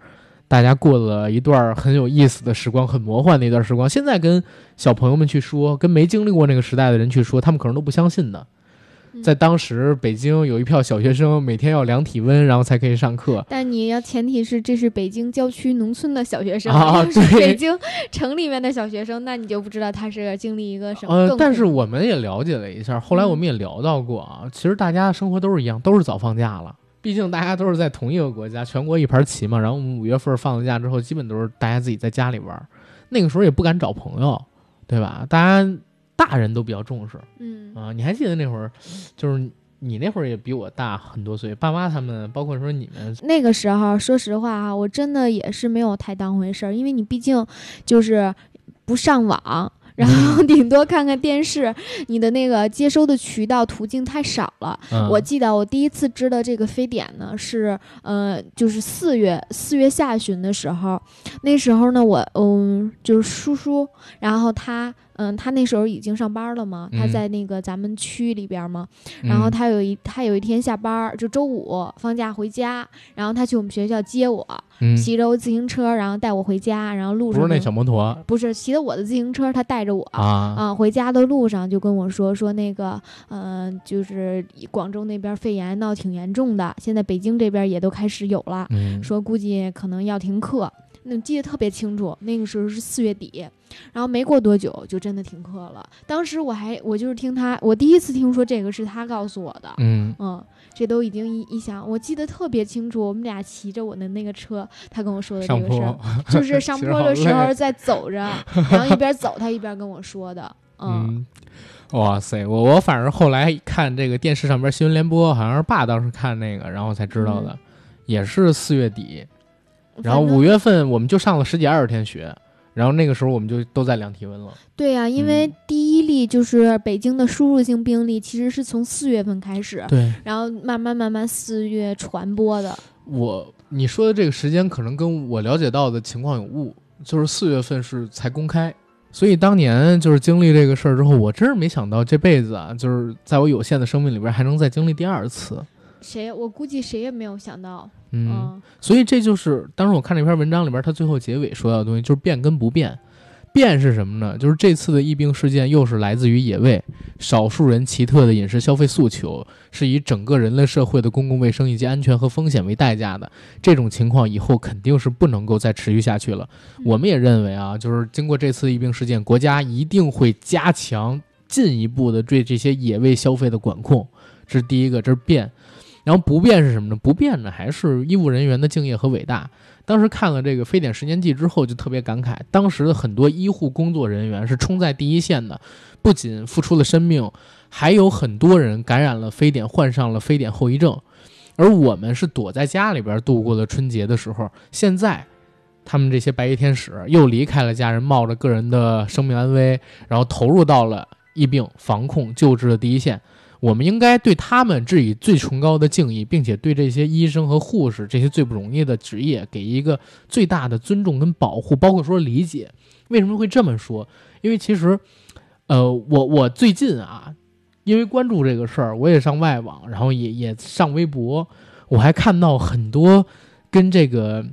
大家过了一段很有意思的时光，很魔幻的一段时光。现在跟小朋友们去说，跟没经历过那个时代的人去说，他们可能都不相信的。嗯在当时，北京有一票小学生每天要量体温，然后才可以上课。但你要前提是这是北京郊区农村的小学生，啊 是北京城里面的小学生，那你就不知道他是经历一个什么呃，但是我们也了解了一下，后来我们也聊到过啊，其实大家生活都是一样，都是早放假了。毕竟大家都是在同一个国家，全国一盘棋嘛。然后我们五月份放了假之后，基本都是大家自己在家里玩儿。那个时候也不敢找朋友，对吧？大家大人都比较重视嗯啊。你还记得那会儿，就是你那会儿也比我大很多岁，爸妈他们，包括说你们，那个时候，说实话哈，我真的也是没有太当回事儿，因为你毕竟就是不上网，然后顶多看看电视，你的那个接收的渠道途径太少了。嗯我记得我第一次知道这个非典呢，是呃，就是四月四月下旬的时候，那时候呢，我嗯，就是叔叔，然后他嗯，他那时候已经上班了嘛，他嗯在那个咱们区里边嘛，然后嗯他有一他有一天下班儿，就周五放假回家，然后他去我们学校接我，嗯骑着我自行车，然后带我回家，然后路上不是那小摩托不是骑的我的自行车，他带着我。啊，啊，回家的路上就跟我说说那个，嗯、就是广州那边肺炎闹挺严重的，现在北京这边也都开始有了，嗯说估计可能要停课。那记得特别清楚，那个时候是四月底，然后没过多久就真的停课了。当时我还我就是听他，我第一次听说这个是他告诉我的，嗯。嗯，这都已经一一想，我记得特别清楚，我们俩骑着我的那个车，他跟我说的这个事儿，，就是 上坡的时候在走着，然后一边走他一边跟我说的，嗯嗯，哇塞，我我反正后来看这个电视上边新闻联播，好像是爸当时看那个，然后才知道的，也是四月底，然后五月份我们就上了十几二十天学，然后那个时候我们就都在量体温了。对呀、因为嗯第一例就是北京的输入性病例，其实是从四月份开始，对然后慢慢慢慢四月传播的。我你说的这个时间可能跟我了解到的情况有误，就是四月份是才公开。所以当年就是经历这个事儿之后，我真是没想到这辈子啊，就是在我有限的生命里边还能再经历第二次。谁？我估计谁也没有想到，嗯，嗯所以这就是当时我看这篇文章里边，他最后结尾说到的东西，就是变跟不变。变是什么呢？就是这次的疫病事件又是来自于野味，少数人奇特的饮食消费诉求，是以整个人类社会的公共卫生以及安全和风险为代价的。这种情况以后肯定是不能够再持续下去了。我们也认为啊，就是经过这次疫病事件，国家一定会加强进一步的对这些野味消费的管控，这是第一个，这是变。然后不变是什么呢？不变呢，还是医务人员的敬业和伟大。当时看了这个非典十年记之后，就特别感慨，当时的很多医护工作人员是冲在第一线的，不仅付出了生命，还有很多人感染了非典，患上了非典后遗症。而我们是躲在家里边度过了春节的时候，现在他们这些白衣天使又离开了家人，冒着个人的生命安危，然后投入到了疫病防控救治的第一线。我们应该对他们致以最崇高的敬意，并且对这些医生和护士这些最不容易的职业给一个最大的尊重跟保护，包括说理解。为什么会这么说？因为其实，呃，我我最近啊，因为关注这个事儿，我也上外网，然后也也上微博，我还看到很多跟这个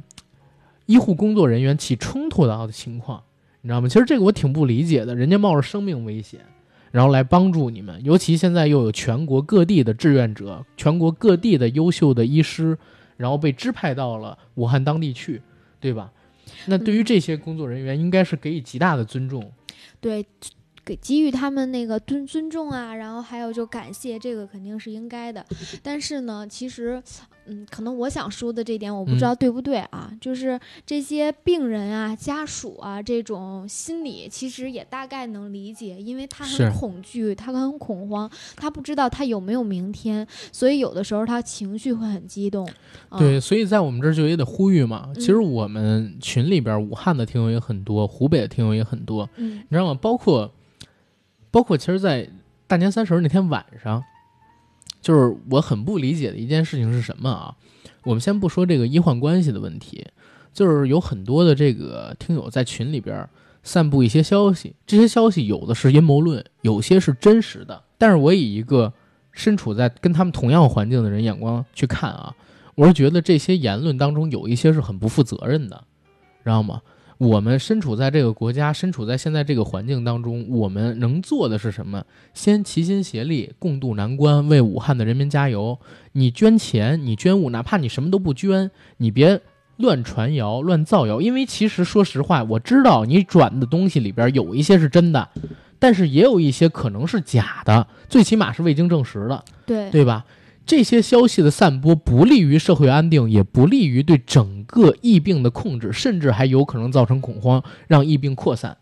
医护工作人员起冲突的情况，你知道吗？其实这个我挺不理解的，人家冒着生命危险。然后来帮助你们，尤其现在又有全国各地的志愿者，全国各地的优秀的医师，然后被支派到了武汉当地去，对吧？那对于这些工作人员，应该是给予极大的尊重。对，给给予他们那个尊尊重啊，然后还有就感谢，这个肯定是应该的。但是呢，其实，嗯，可能我想说的这点，我不知嗯道对不对啊，就是这些病人啊、家属啊这种心理，其实也大概能理解，因为他很恐惧，他很恐慌，他不知道他有没有明天，所以有的时候他情绪会很激动。啊、对，所以在我们这儿就也得呼吁嘛。其实嗯我们群里边，武汉的听友也很多，湖北的听友也很多，嗯你知道吗？包括包括，其实，在大年三十那天晚上，就是我很不理解的一件事情是什么啊？我们先不说这个医患关系的问题，就是有很多的这个听友在群里边散布一些消息，这些消息有的是阴谋论，有些是真实的。但是我以一个身处在跟他们同样环境的人眼光去看啊，我是觉得这些言论当中有一些是很不负责任的，知道吗？我们身处在这个国家，身处在现在这个环境当中，我们能做的是什么？先齐心协力，共度难关，为武汉的人民加油。你捐钱，你捐物，哪怕你什么都不捐，你别乱传谣、乱造谣。因为其实说实话，我知道你转的东西里边有一些是真的，但是也有一些可能是假的，最起码是未经证实的。对对吧？这些消息的散播不利于社会安定，也不利于对整个疫病的控制，甚至还有可能造成恐慌，让疫病扩散。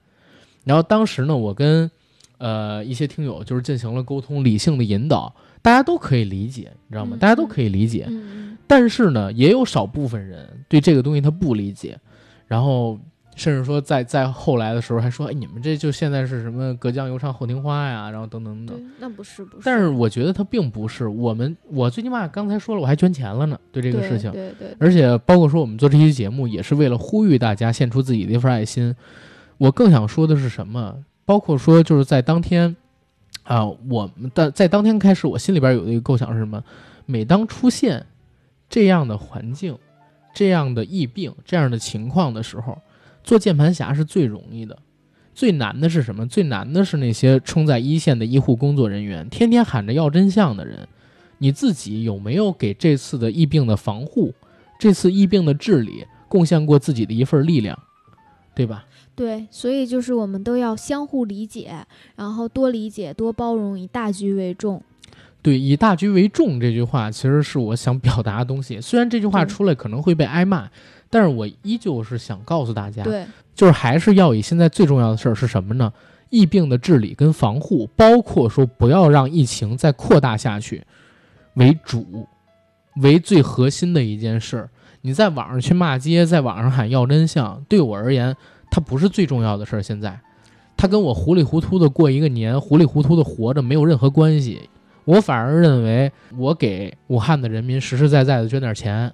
然后当时呢，我跟呃一些听友就是进行了沟通，理性的引导，大家都可以理解，你知道吗？嗯大家都可以理解。嗯但是呢，也有少部分人对这个东西他不理解，然后甚至说在在后来的时候还说，哎，你们这就现在是什么隔江犹唱后庭花呀，然后等等等对。，那不是不是，但是我觉得他并不是我们，我最起码刚才说了，我还捐钱了呢，对这个事情。对对，而且包括说我们做这期节目，也是为了呼吁大家献出自己的一份爱心。我更想说的是什么？包括说就是在当天，啊，我们的在当天开始，我心里边有的一个构想是什么？每当出现这样的环境、这样的疫病、这样的情况的时候，做键盘侠是最容易的。最难的是什么？最难的是那些冲在一线的医护工作人员，天天喊着要真相的人。你自己有没有给这次的疫病的防护、这次疫病的治理贡献过自己的一份力量，对吧？对，所以就是我们都要相互理解，然后多理解、多包容，以大局为重。对，以大局为重这句话，其实是我想表达的东西。虽然这句话出来可能会被挨骂，但是我依旧是想告诉大家，对就是还是要以现在最重要的事儿是什么呢？疫病的治理跟防护，包括说不要让疫情再扩大下去为主，为最核心的一件事儿。你在网上去骂街，在网上喊要真相，对我而言，它不是最重要的事儿。现在，它跟我糊里糊涂的过一个年，糊里糊涂的活着没有任何关系。我反而认为，我给武汉的人民实实在在的捐点钱，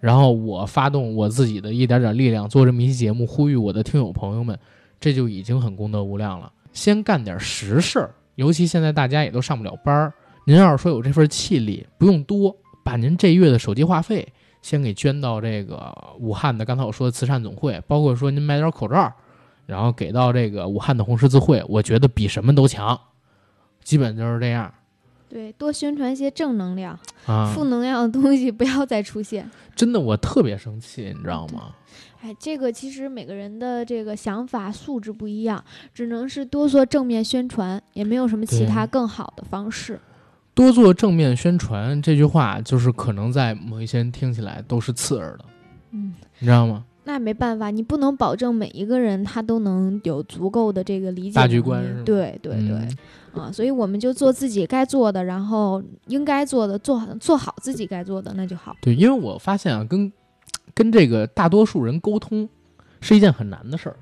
然后我发动我自己的一点点力量，做这么一期节目，呼吁我的听友朋友们，这就已经很功德无量了。先干点实事儿，尤其现在大家也都上不了班儿，您要是说有这份气力，不用多，把您这月的手机话费先给捐到这个武汉的刚才我说的慈善总会，包括说您买点口罩，然后给到这个武汉的红十字会，我觉得比什么都强，基本就是这样对，多宣传一些正能量，啊。负能量的东西不要再出现。真的，我特别生气，你知道吗？哎，这个其实每个人的这个想法素质不一样，只能是多做正面宣传，也没有什么其他更好的方式。多做正面宣传这句话，就是可能在某一些人听起来都是刺耳的，嗯，你知道吗？那没办法，你不能保证每一个人他都能有足够的这个理解大局观对对对，嗯啊，所以我们就做自己该做的，然后应该做的，做好做好自己该做的，那就好。对，因为我发现啊，跟跟这个大多数人沟通是一件很难的事儿。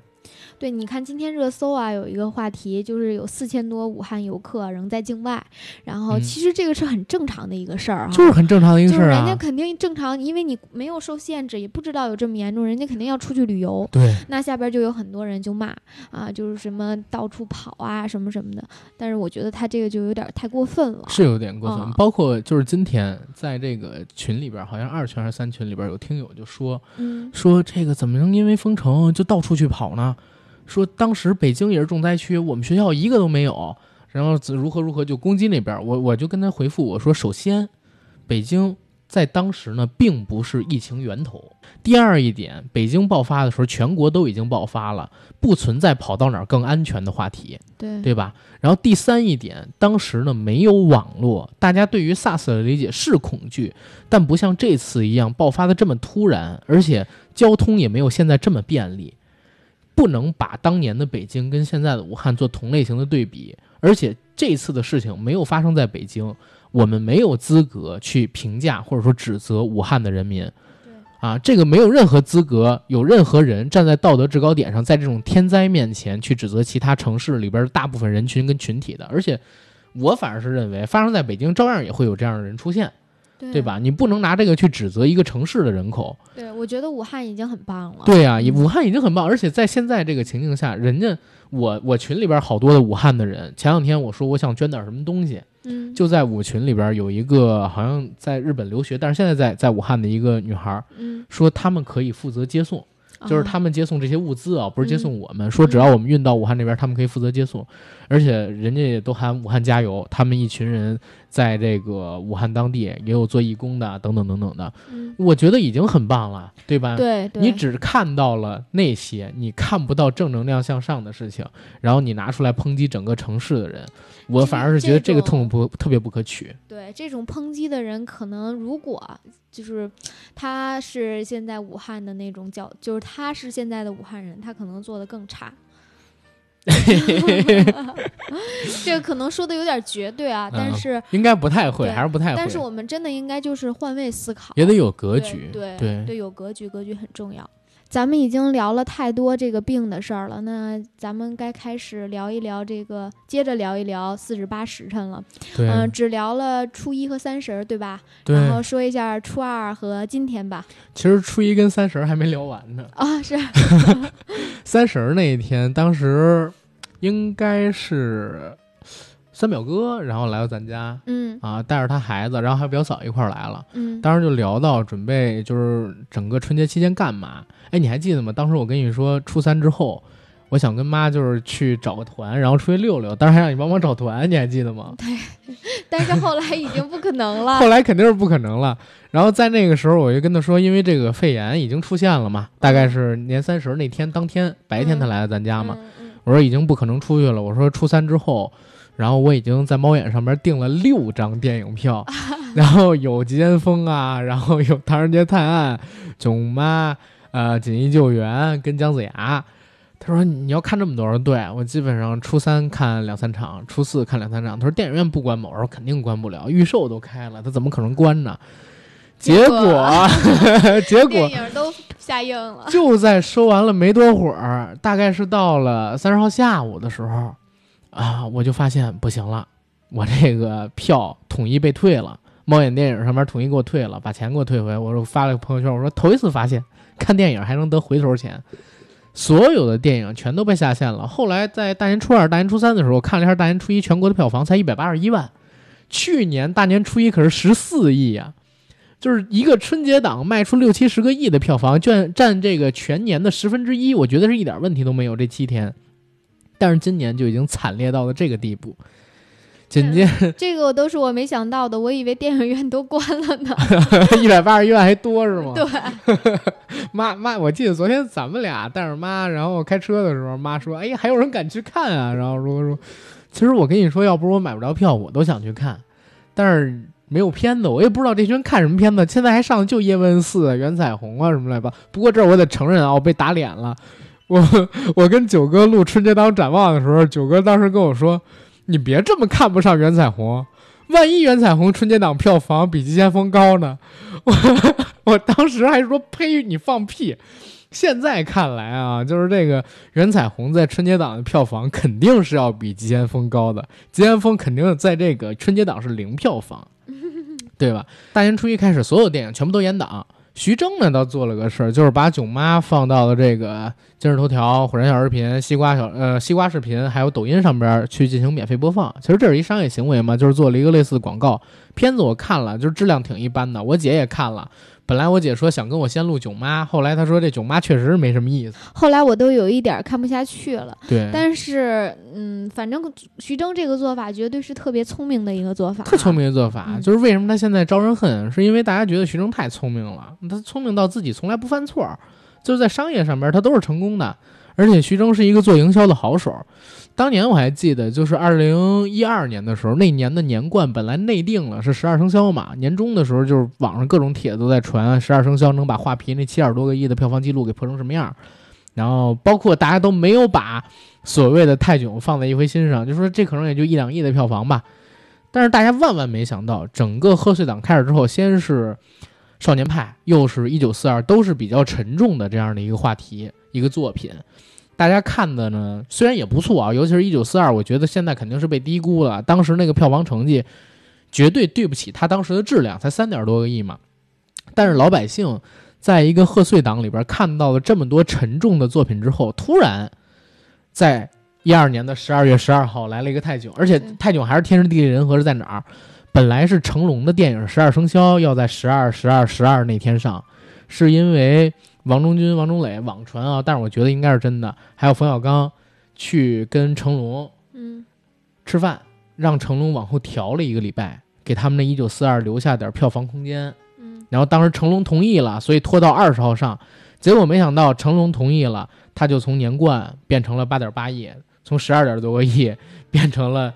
对，你看今天热搜啊，有一个话题就是有四千多武汉游客仍在境外，然后嗯其实这个是很正常的一个事儿哈、就是很正常的一个事儿就是人家啊。肯定正常，因为你没有受限制，也不知道有这么严重，人家肯定要出去旅游。对，那下边就有很多人就骂啊，就是什么到处跑啊，什么什么的。但是我觉得他这个就有点太过分了。是有点过分。啊包括就是今天在这个群里边，好像二群还是三群里边有听友就说嗯，说这个怎么能因为封城就到处去跑呢？说当时北京也是重灾区，我们学校一个都没有，然后如何如何就攻击那边儿。我我就跟他回复我说，首先，北京在当时呢并不是疫情源头。第二一点，北京爆发的时候，全国都已经爆发了，不存在跑到哪儿更安全的话题。对对吧？然后第三一点，当时呢没有网络，大家对于 SARS 的理解是恐惧，但不像这次一样爆发的这么突然，而且交通也没有现在这么便利，不能把当年的北京跟现在的武汉做同类型的对比。而且这次的事情没有发生在北京，我们没有资格去评价或者说指责武汉的人民。对啊，这个没有任何资格，有任何人站在道德制高点上，在这种天灾面前去指责其他城市里边大部分人群跟群体的。而且，我反而是认为，发生在北京，照样也会有这样的人出现，对对？吧？你不能拿这个去指责一个城市的人口。对，我觉得武汉已经很棒了。对呀、武汉已经很棒，而且在现在这个情境下，人家我我群里边好多的武汉的人，前两天我说我想捐点什么东西，嗯，就在我群里边有一个好像在日本留学，但是现在在在武汉的一个女孩嗯，说，他们可以负责接送。就是他们们接送这些物资啊，不是接嗯送我们。说只要我们运到武汉那边，他们可以负责接送，而且人家也都喊武汉加油。他们一群人在这个武汉当地也有做义工的，等等等等的。嗯，我觉得已经很棒了，对吧？对对，你只看到了那些你看不到正能量向上的事情，然后你拿出来抨击整个城市的人，我反而是觉得这个痛不特别不可取。对这种抨击的人，可能如果就是他是现在武汉的那种教，就是他是现在的武汉人，他可能做的更差。这个可能说的有点绝对啊，但嗯是、应该不太会，还是不太会，但是我们真的应该就是换位思考，也得有格局。对对对有格局，格局很重要。咱们已经聊了太多这个病的事儿了，那咱们该开始聊一聊这个，接着聊一聊四十八时辰了。对、嗯、只聊了初一和三十儿，对吧？对，然后说一下初二和今天吧。其实初一跟三十儿还没聊完呢。啊，是，三十儿那一天，当时应该是三表哥，然后来到咱家嗯啊，带着他孩子，然后还有表嫂一块儿来了。嗯，当时就聊到准备就是整个春节期间干嘛？哎，你还记得吗？当时我跟你说，初三之后，我想跟妈就是去找个团，然后出去溜溜，当时还让你帮忙找团，你还记得吗？对 但是后来已经不可能了后。来肯定是不可能了。然后在那个时候，我就跟他说，因为这个肺炎已经出现了嘛，大概是年三十那天当天白天他来了咱家嘛，嗯嗯我说已经不可能出去了。我说初三之后，然后我已经在猫眼上面订了六张电影票，然后有《急先锋》啊，然后有《唐人街探案》、《囧妈》、呃《紧急救援》跟姜子牙。他说你要看这么多，人对我基本上初三看两三场，初四看两三场。他说电影院不关门？我说肯定关不了，预售都开了，他怎么可能关呢？结果，结果电影都下映了。就在收完了没多会儿，大概是到了三十号下午的时候，啊，我就发现不行了，我这个票统一被退了，猫眼电影上面统一给我退了，把钱给我退回。我说发了个朋友圈，我说头一次发现看电影还能得回头钱，所有的电影全都被下线了。后来在大年初二、大年初三的时候，看了一下大年初一全国的票房才一百八十一万，去年大年初一可是十四亿呀、就是一个春节档卖出六七十个亿的票房，占占这个全年的十分之一，我觉得是一点问题都没有。这七天，但是今年就已经惨烈到了这个地步。紧接 这个都是我没想到的，我以为电影院都关了呢。一百八十一万还多是吗？对，妈妈，我记得昨天咱们俩带着妈，然后开车的时候，妈说：“哎呀，还有人敢去看啊？”然后说说，其实我跟你说，要不是我买不着票，我都想去看，但是没有片子，我也不知道这群人看什么片子。现在还上就叶问四、袁彩虹啊什么来吧。不过这儿我得承认啊，我被打脸了。我我跟九哥录春节档展望的时候，九哥当时跟我说：“你别这么看不上袁彩虹，万一袁彩虹春节档票房比《急先锋》高呢？”我我当时还说：“呸，你放屁！”现在看来啊，就是这个袁彩虹在春节档的票房肯定是要比《急先锋》高的，《急先锋》肯定在这个春节档是零票房，对吧？大年初一开始，所有电影全部都延档。徐峥呢，倒做了个事儿，就是把《囧妈》放到了这个今日头条、火山小视频、西瓜小呃西瓜视频，还有抖音上边去进行免费播放。其实这是一商业行为嘛，就是做了一个类似的广告。片子我看了，就是质量挺一般的。我姐也看了，本来我姐说想跟我先录《囧妈》，后来她说这《囧妈》确实没什么意思。后来我都有一点儿看不下去了。对，但是，嗯，反正徐峥这个做法绝对是特别聪明的一个做法，特聪。明的做法，嗯就是为什么他现在招人恨，是因为大家觉得徐峥太聪明了，他聪明到自己从来不犯错儿，就是在商业上边他都是成功的，而且徐峥是一个做营销的好手。当年我还记得，就是二零一二年的时候，那年的年冠本来内定了是十二生肖嘛，年终的时候就是网上各种帖子都在传十二生肖能把画皮那七点多个亿的票房记录给破成什么样，然后包括大家都没有把所谓的泰囧放在一回心上，就说这可能也就一两亿的票房吧。但是大家万万没想到，整个贺岁档开始之后，先是少年派，又是一九四二，都是比较沉重的这样的一个话题，一个作品。大家看的呢，虽然也不错啊，尤其是一九四二，我觉得现在肯定是被低估了。当时那个票房成绩，绝对对不起它当时的质量，才三点多个亿嘛。但是老百姓在一个贺岁档里边看到了这么多沉重的作品之后，突然在一二年的十二月十二号来了一个泰囧，而且嗯泰囧还是天时地利人和是在哪儿？本来是成龙的电影《十二生肖》要在十二、十二、十二那天上，是因为王中军、王中磊网传啊，但是我觉得应该是真的。还有冯小刚去跟成龙嗯吃饭，让成龙往后调了一个礼拜，给他们的一九四二留下点票房空间。嗯然后当时成龙同意了，所以拖到二十号上。结果没想到成龙同意了，他就从年冠变成了八点八亿，从十二点多个亿变成了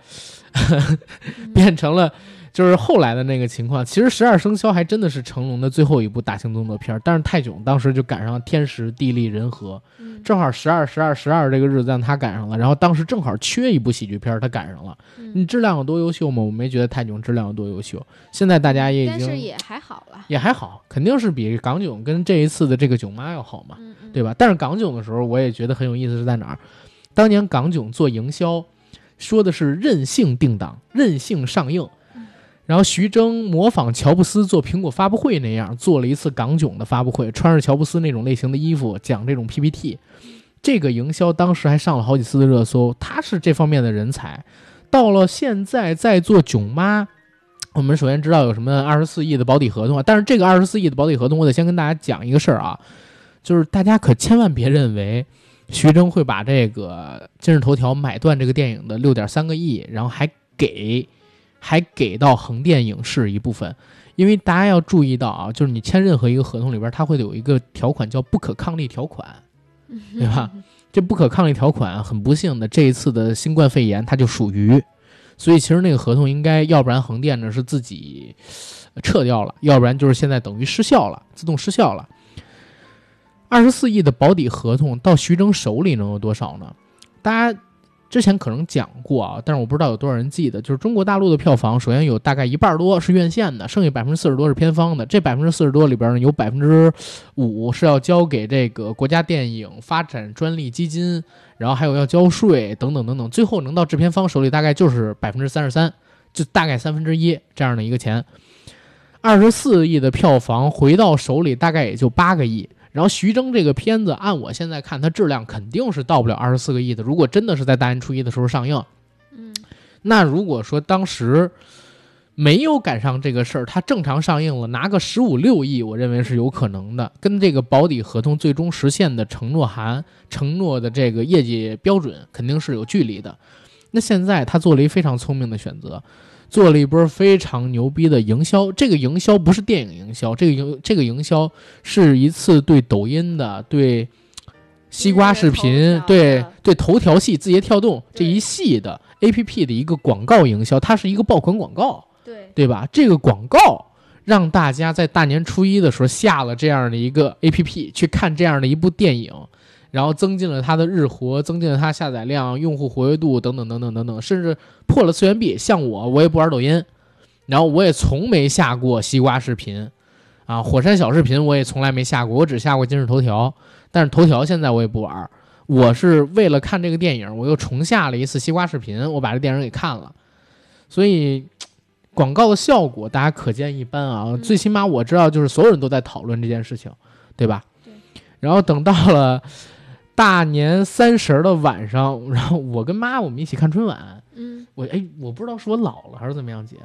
变成了就是后来的那个情况。其实《十二生肖》还真的是成龙的最后一部大型动作片儿，但是泰囧当时就赶上天时地利人和，嗯正好十二十二十二这个日子让他赶上了，然后当时正好缺一部喜剧片儿，他赶上了。你嗯，质量有多优秀吗？我没觉得泰囧质量有多优秀。现在大家也已经但是也还好了。也还好，肯定是比港囧跟这一次的这个囧妈要好嘛。对吧？但是港囧的时候，我也觉得很有意思是在哪儿？当年港囧做营销，说的是任性定档、任性上映。然后徐峥模仿乔布斯做苹果发布会那样，做了一次港囧的发布会，穿着乔布斯那种类型的衣服，讲这种 PPT。这个营销当时还上了好几次的热搜，他是这方面的人才。到了现在在做囧妈，我们首先知道有什么二十四亿的保底合同啊，但是这个二十四亿的保底合同，我得先跟大家讲一个事儿啊，就是大家可千万别认为徐峥会把这个今日头条买断这个电影的六点三个亿，然后还给还给到横店影视一部分，因为大家要注意到啊，就是你签任何一个合同里边，它会有一个条款叫不可抗力条款，对吧？这不可抗力条款很不幸的，这一次的新冠肺炎它就属于，所以其实那个合同应该要不然横店呢是自己呃撤掉了，要不然就是现在等于失效了，自动失效了。二十四亿的保底合同到徐峥手里能有多少呢？大家之前可能讲过啊，但是我不知道有多少人记得。就是中国大陆的票房，首先有大概一半多是院线的，剩下百分之四十多是片方的。这百分之四十多里边呢，有百分之五是要交给这个国家电影发展专利基金，然后还有要交税等等等等，最后能到制片方手里大概就是百分之三十三，就大概三分之一这样的一个钱。二十四亿的票房回到手里大概也就八个亿。然后徐峥这个片子，按我现在看，它质量肯定是到不了二十四个亿的。如果真的是在大年初一的时候上映，嗯那如果说当时没有赶上这个事儿，它正常上映了，拿个十五六亿，我认为是有可能的。跟这个保底合同最终实现的承诺函、承诺的这个业绩标准肯定是有距离的。那现在他做了一非常聪明的选择，做了一波非常牛逼的营销。这个营销不是电影营销，这个营这个营销是一次对抖音的、对西瓜视频对对头条系、字节跳动这一系的 A P P 的一个广告营销，它是一个爆款广告，对，对吧？这个广告让大家在大年初一的时候下了这样的一个 A P P 去看这样的一部电影，然后增进了它的日活，增进了它下载量、用户活跃度等等等等等等，甚至破了次元壁。像我，我也不玩抖音，然后我也从没下过西瓜视频，啊，火山小视频我也从来没下过，我只下过今日头条，但是头条现在我也不玩。我是为了看这个电影，我又重下了一次西瓜视频，我把这电影给看了，所以广告的效果大家可见一斑啊。嗯最起码我知道，就是所有人都在讨论这件事情，对吧？对。然后等到了大年三十儿的晚上，然后我跟妈我们一起看春晚，嗯，我哎，我不知道是我老了还是怎么样，姐，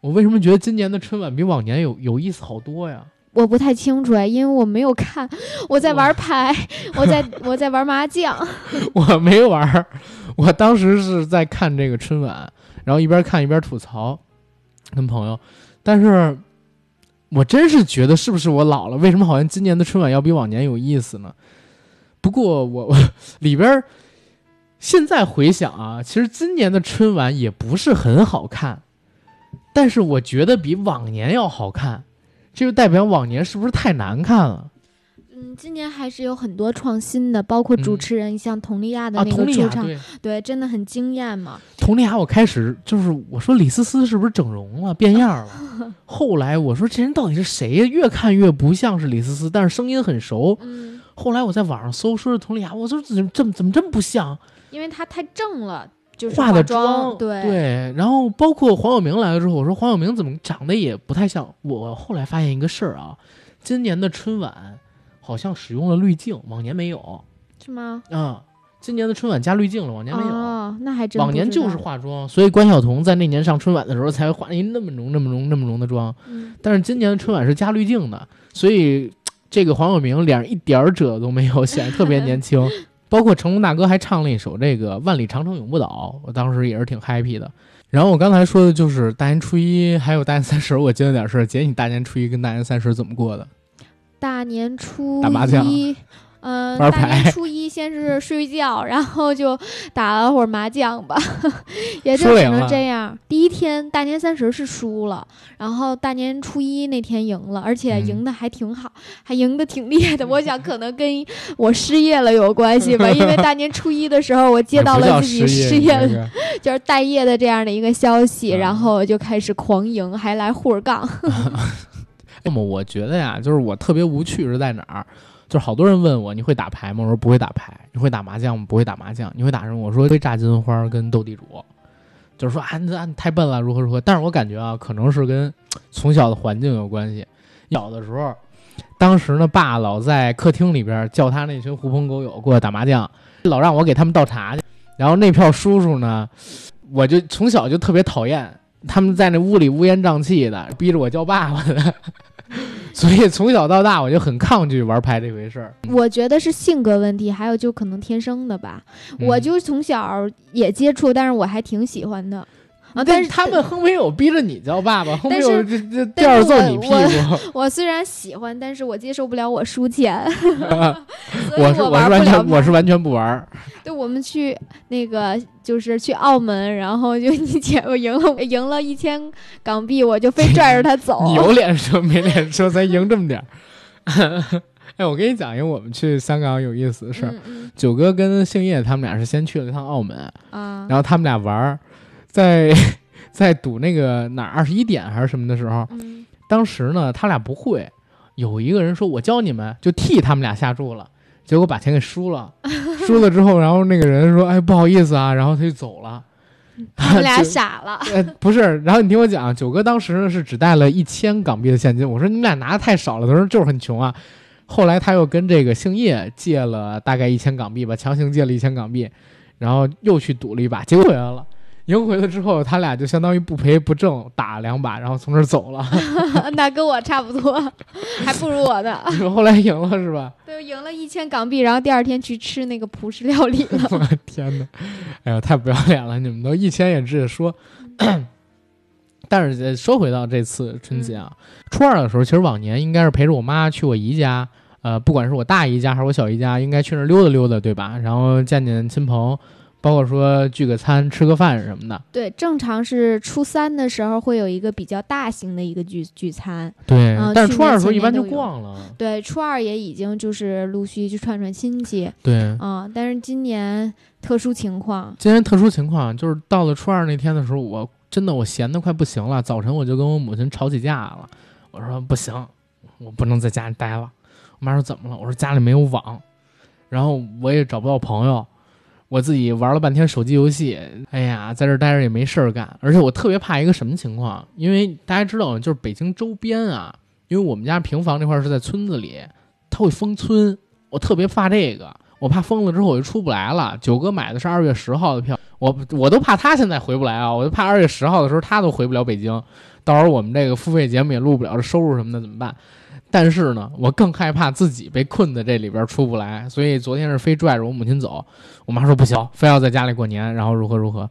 我为什么觉得今年的春晚比往年有有意思好多呀？我不太清楚哎，因为我没有看，我在玩牌，我在我在玩麻将。我没玩儿，我当时是在看这个春晚，然后一边看一边吐槽，跟朋友。但是，我真是觉得是不是我老了？为什么好像今年的春晚要比往年有意思呢？不过我我 里边儿现在回想啊，其实今年的春晚也不是很好看，但是我觉得比往年要好看，这就代表往年是不是太难看了？嗯，今年还是有很多创新的，包括主嗯持人，像佟丽娅的啊，那个出场，对。对，真的很惊艳嘛。佟丽娅，我开始就是我说李思思是不是整容了、变样了？后来我说这人到底是谁呀？越看越不像是李思思，但是声音很熟。嗯，后来我在网上搜说是佟丽娅，我说怎么这么怎么这么不像？因为她太正了，就是化的妆，对对然后包括黄晓明来了之后，我说黄晓明怎么长得也不太像。我后来发现一个事儿啊，今年的春晚好像使用了滤镜，往年没有是吗？啊。今年的春晚加滤镜了，往年没有。哦，那还真往年就是化妆，所以关晓彤在那年上春晚的时候才化一那么浓、那么浓、那么浓的妆。嗯，但是今年的春晚是加滤镜的，所以这个黄晓明脸上一点儿褶都没有，显得特别年轻。包括成龙大哥还唱了一首这个《万里长城永不倒》，我当时也是挺 happy 的。然后我刚才说的就是大年初一还有大年三十，我记得点事儿。姐，你大年初一跟大年三十怎么过的？大年初打麻将一，嗯、玩大年初一先是睡觉，然后就打了会儿麻将吧，也就只能这样。第一天大年三十是输了，然后大年初一那天赢了，而且嗯赢的还挺好，还赢的挺厉害的。我想可能跟 我失业了有关系吧，因为大年初一的时候我接到了自己失失业就是待业的这样的一个消息，嗯然后就开始狂赢，还来护着杠。那么我觉得呀，就是我特别无趣是在哪儿？就是好多人问我你会打牌吗？我说不会打牌。你会打麻将吗？不会打麻将。你会打什么？我说会炸金花跟斗地主。就是说啊，你你太笨了，如何如何。但是我感觉啊，可能是跟从小的环境有关系。小的时候，当时呢，爸老在客厅里边叫他那群狐朋狗友过来打麻将，老让我给他们倒茶去。然后那票叔叔呢，我就从小就特别讨厌他们在那屋里乌烟瘴气的，逼着我叫爸爸的。所以从小到大我就很抗拒玩牌这回事儿。我觉得是性格问题，还有就可能天生的吧。我嗯就从小也接触，但是我还挺喜欢的。啊，但但是他们哼没有逼着你叫爸爸，哼没有这这但吊着揍你屁股。我虽然喜欢，但是我接受不了我输钱，我是我是完全我是完全不玩儿。对，我们去那个就是去澳门，然后就你姐夫赢了赢了一千港币，我就非 拽着他走。你有 脸说没脸说，咱赢这么点儿。哎，我跟你讲一个我们去香港有意思的事儿。嗯九哥跟姓叶他们俩是先去了一趟澳门，嗯啊然后他们俩玩儿，在在赌那个哪儿二十一点还是什么的时候，嗯当时呢他俩不会，有一个人说我教你们，就替他们俩下注了，结果把钱给输了，输了之后，然后那个人说哎不好意思啊，然后他就走了。他们俩 傻了。呃，不是，然后你听我讲，九哥当时呢是只带了一千港币的现金，我说你们俩拿的太少了，他说就是很穷啊。后来他又跟这个姓叶借了大概一千港币吧，强行借了一千港币，然后又去赌了一把，结果回来了。赢回来之后，他俩就相当于不赔不挣，打了两把，然后从这儿走了。那跟我差不多，还不如我呢。后来赢了是吧？对，赢了一千港币，然后第二天去吃那个葡式料理了。我天哪！哎呀，太不要脸了！你们都一千也直接说。但是呃说回到这次春节啊，初二的时候，其实往年应该是陪着我妈去我姨家，呃，不管是我大姨家还是我小姨家，应该去那儿溜达溜达，对吧？然后见见亲朋，包括说聚个餐、吃个饭什么的。对，正常是初三的时候会有一个比较大型的一个聚聚餐。对，但是初二的时候一般就逛了。对，初二也已经就是陆续去串串亲戚对，啊、但是今年特殊情况，今年特殊情况就是到了初二那天的时候，我真的我闲得快不行了。早晨我就跟我母亲吵起架了，我说不行，我不能在家里待了。我妈说怎么了？我说家里没有网，然后我也找不到朋友，我自己玩了半天手机游戏，哎呀，在这待着也没事儿干。而且我特别怕一个什么情况，因为大家知道，就是北京周边啊，因为我们家平房这块是在村子里，它会封村，我特别怕这个。我怕封了之后我就出不来了。九哥买的是二月十号的票，我我都怕他现在回不来啊，我就怕二月十号的时候他都回不了北京，到时候我们这个付费节目也录不了，这收入什么的怎么办？但是呢，我更害怕自己被困在这里边出不来，所以昨天是非拽着我母亲走。我妈说不行，非要在家里过年，然后如何如何。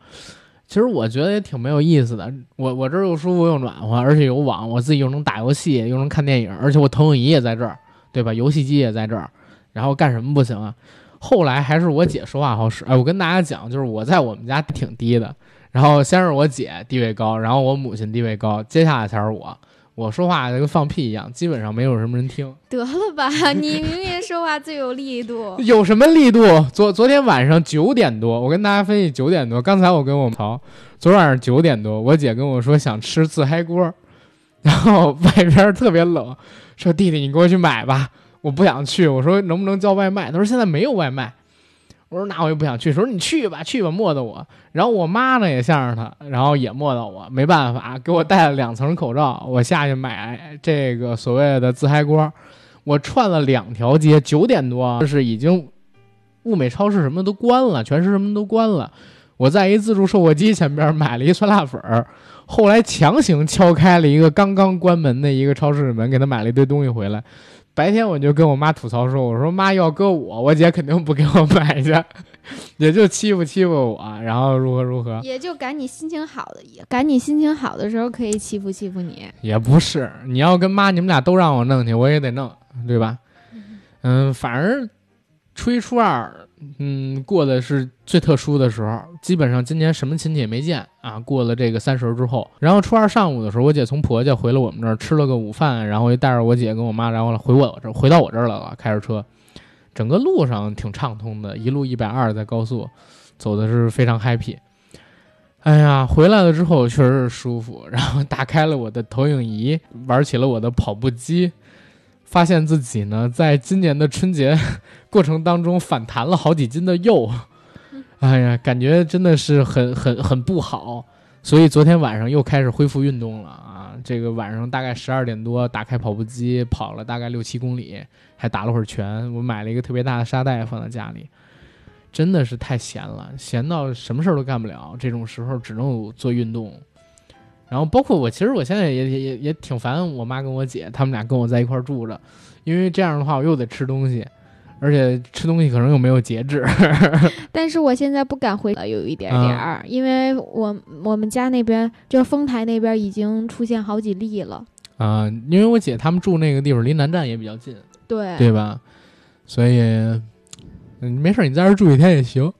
其实我觉得也挺没有意思的。我我这儿又舒服又暖和，而且有网，我自己又能打游戏，又能看电影，而且我投影仪也在这儿，对吧？游戏机也在这儿，然后干什么不行啊？后来还是我姐说话好使。哎，我跟大家讲，就是我在我们家挺低的，然后先是我姐地位高，然后我母亲地位高，接下来才是我。我说话就跟放屁一样，基本上没有什么人听。得了吧，你明明说话最有力度。有什么力度？昨昨天晚上九点多，我跟大家分析九点多。刚才我跟我曹，昨晚上九点多，我姐跟我说想吃自嗨锅，然后 外边特别冷，说弟弟你给我去买吧，我不想去。我说能不能叫外卖？他说现在没有外卖。我说那我也不想去，说你去吧去吧，磨叨我。然后我妈呢也向着他，然后也磨叨我，没办法，给我戴了两层口罩，我下去买这个所谓的自嗨锅。我串了两条街，九点多就是已经物美超市什么都关了，全市什么都关了。我在一自助售货机前边买了一酸辣粉儿，后来强行敲开了一个刚刚关门的一个超市的门，给他买了一堆东西回来。白天我就跟我妈吐槽说：“我说妈要搁我，我姐肯定不给我买去，也就欺负欺负我，然后如何如何。”也就赶你心情好的，赶你心情好的时候可以欺负欺负你。也不是，你要跟妈你们俩都让我弄去，我也得弄，对吧？嗯，反正初一、初二，嗯，过的是最特殊的时候，基本上今年什么亲戚也没见啊。过了这个三十之后，然后初二上午的时候，我姐从婆家回了我们这儿，吃了个午饭，然后又带着我姐跟我妈，然后回我这儿，回到我这儿来了，开着车，整个路上挺畅通的，一路一百二在高速，走的是非常 happy。哎呀，回来了之后确实是舒服，然后打开了我的投影仪，玩起了我的跑步机，发现自己呢，在今年的春节过程当中反弹了好几斤的肉，哎呀，感觉真的是很很很不好，所以昨天晚上又开始恢复运动了啊！这个晚上大概十二点多打开跑步机，跑了大概六七公里，还打了会儿拳。我买了一个特别大的沙袋放在家里，真的是太闲了，闲到什么事儿都干不了。这种时候只能做运动。然后包括我，其实我现在也也也也挺烦我妈跟我姐，他们俩跟我在一块儿住着，因为这样的话我又得吃东西，而且吃东西可能又没有节制。但是我现在不敢回了，有一点点儿，因为我我们家那边就是丰台那边已经出现好几例了。啊、因为我姐他们住那个地方离南站也比较近，对，对吧？所以，嗯，没事儿，你在这儿住几天也行。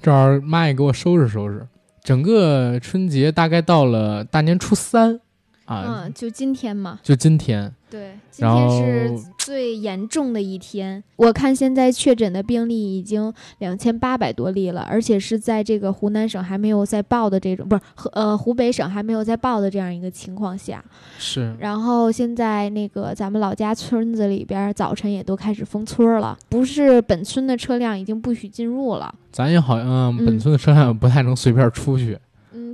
正好妈也给我收拾收拾。整个春节大概到了大年初三啊，嗯，就今天嘛，就今天，对，今然天后是最严重的一天。我看现在确诊的病例已经两千八百多例了，而且是在这个湖南省还没有在报的这种，不是河呃湖北省还没有在报的这样一个情况下。是然后现在那个咱们老家村子里边早晨也都开始封村了，不是本村的车辆已经不许进入了。咱也好像本村的车辆不太能随便出去，嗯，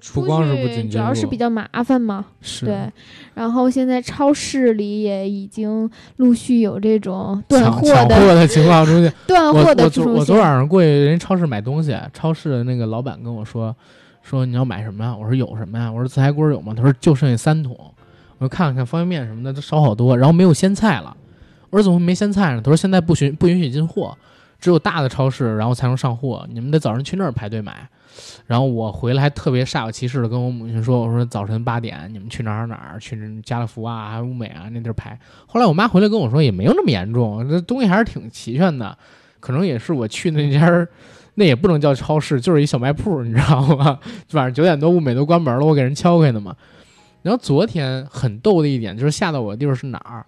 主要是比较麻烦嘛。是对，然后现在超市里也已经陆续有这种断货的货的情况出现。断货的出现。昨我昨晚上过去人超市买东西，超市的那个老板跟我说，说你要买什么呀？我说有什么呀？我说自嗨锅有吗？他说就剩下三桶。我就看了看方便面什么的都少好多，然后没有鲜菜了。我说怎么会没鲜菜呢？他说现在不许不允许进货，只有大的超市然后才能上货，你们得早上去那儿排队买。然后我回来还特别煞有其事的跟我母亲说，我说早晨八点你们去哪儿哪儿去家乐福啊，还有物美啊那地儿排。后来我妈回来跟我说也没有那么严重，这东西还是挺齐全的。可能也是我去那家，那也不能叫超市，就是一小卖铺，你知道吗？晚上九点多物美都关门了，我给人敲开的嘛。然后昨天很逗的一点就是吓到我的地方是哪儿？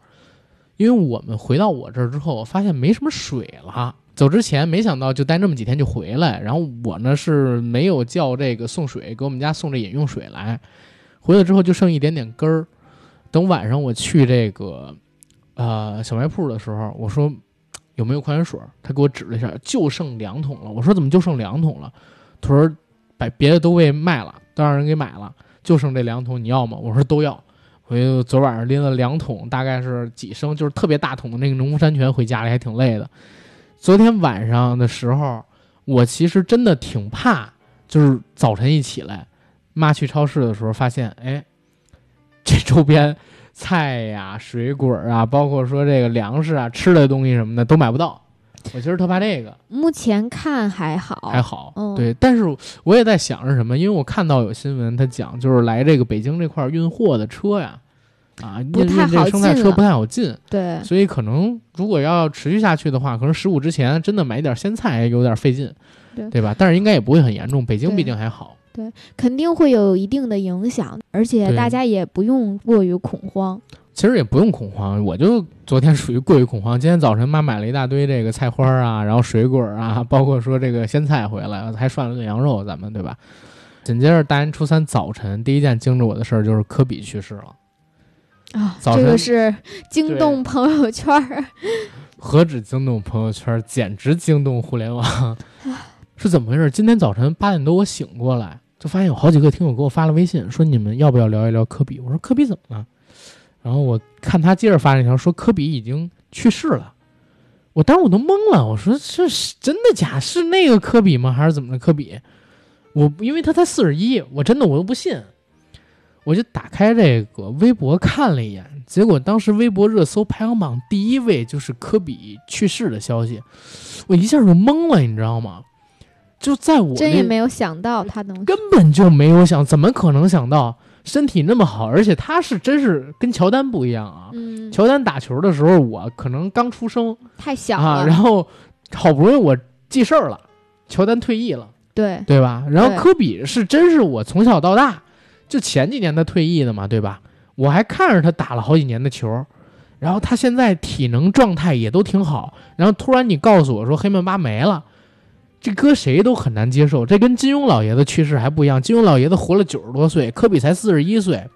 因为我们回到我这儿之后，我发现没什么水了。走之前没想到就待那么几天就回来，然后我呢是没有叫这个送水给我们家送这饮用水来，回来之后就剩一点点根儿。等晚上我去这个呃小卖铺的时候，我说有没有矿泉水？他给我指了一下，就剩两桶了。我说怎么就剩两桶了？他说把别的都被卖了，都让人给买了，就剩这两桶，你要吗？我说都要。我就昨晚上拎了两桶，大概是几升，就是特别大桶的那个农夫山泉回家里还挺累的。昨天晚上的时候，我其实真的挺怕，就是早晨一起来，妈去超市的时候发现，哎，这周边菜呀、水果啊，包括说这个粮食啊、吃的东西什么的都买不到。我其实特怕这个，目前看还好，还好，嗯对。但是我也在想是什么，因为我看到有新闻，他讲就是来这个北京这块儿运货的车呀，啊，运不太好运这个生态车不太好进，对，所以可能如果要持续下去的话，可能十五之前真的买点鲜菜有点费劲，对吧？但是应该也不会很严重，北京毕竟还好。对肯定会有一定的影响，而且大家也不用过于恐慌。其实也不用恐慌，我就昨天属于过于恐慌。今天早晨妈买了一大堆这个菜花啊，然后水果啊，包括说这个鲜菜回来，还涮了顿羊肉，咱们对吧？紧接着大年初三早晨，第一件惊着我的事儿就是科比去世了。啊，这个是惊动朋友圈儿。何止惊动朋友圈，简直惊动互联网。是怎么回事？今天早晨八点多我醒过来，就发现有好几个听友给我发了微信，说你们要不要聊一聊科比？我说科比怎么了？然后我看他接着发了一条，说科比已经去世了。我当时我都懵了，我说这是真的假？是那个科比吗？还是怎么的科比？我因为他才四十一，我真的我都不信。我就打开这个微博看了一眼，结果当时微博热搜排行榜第一位就是科比去世的消息，我一下就懵了，你知道吗？就在我那真也没有想到他能根本就没有想，怎么可能想到身体那么好，而且他是真是跟乔丹不一样啊。嗯，乔丹打球的时候，我可能刚出生太小啊，然后好不容易我记事儿了，乔丹退役了，对对吧？然后科比是真是我从小到大就前几年他退役的嘛，对吧？我还看着他打了好几年的球，然后他现在体能状态也都挺好，然后突然你告诉我说黑曼巴没了。这搁谁都很难接受，这跟金庸老爷子去世还不一样。金庸老爷子活了九十多岁，科比才四十一岁。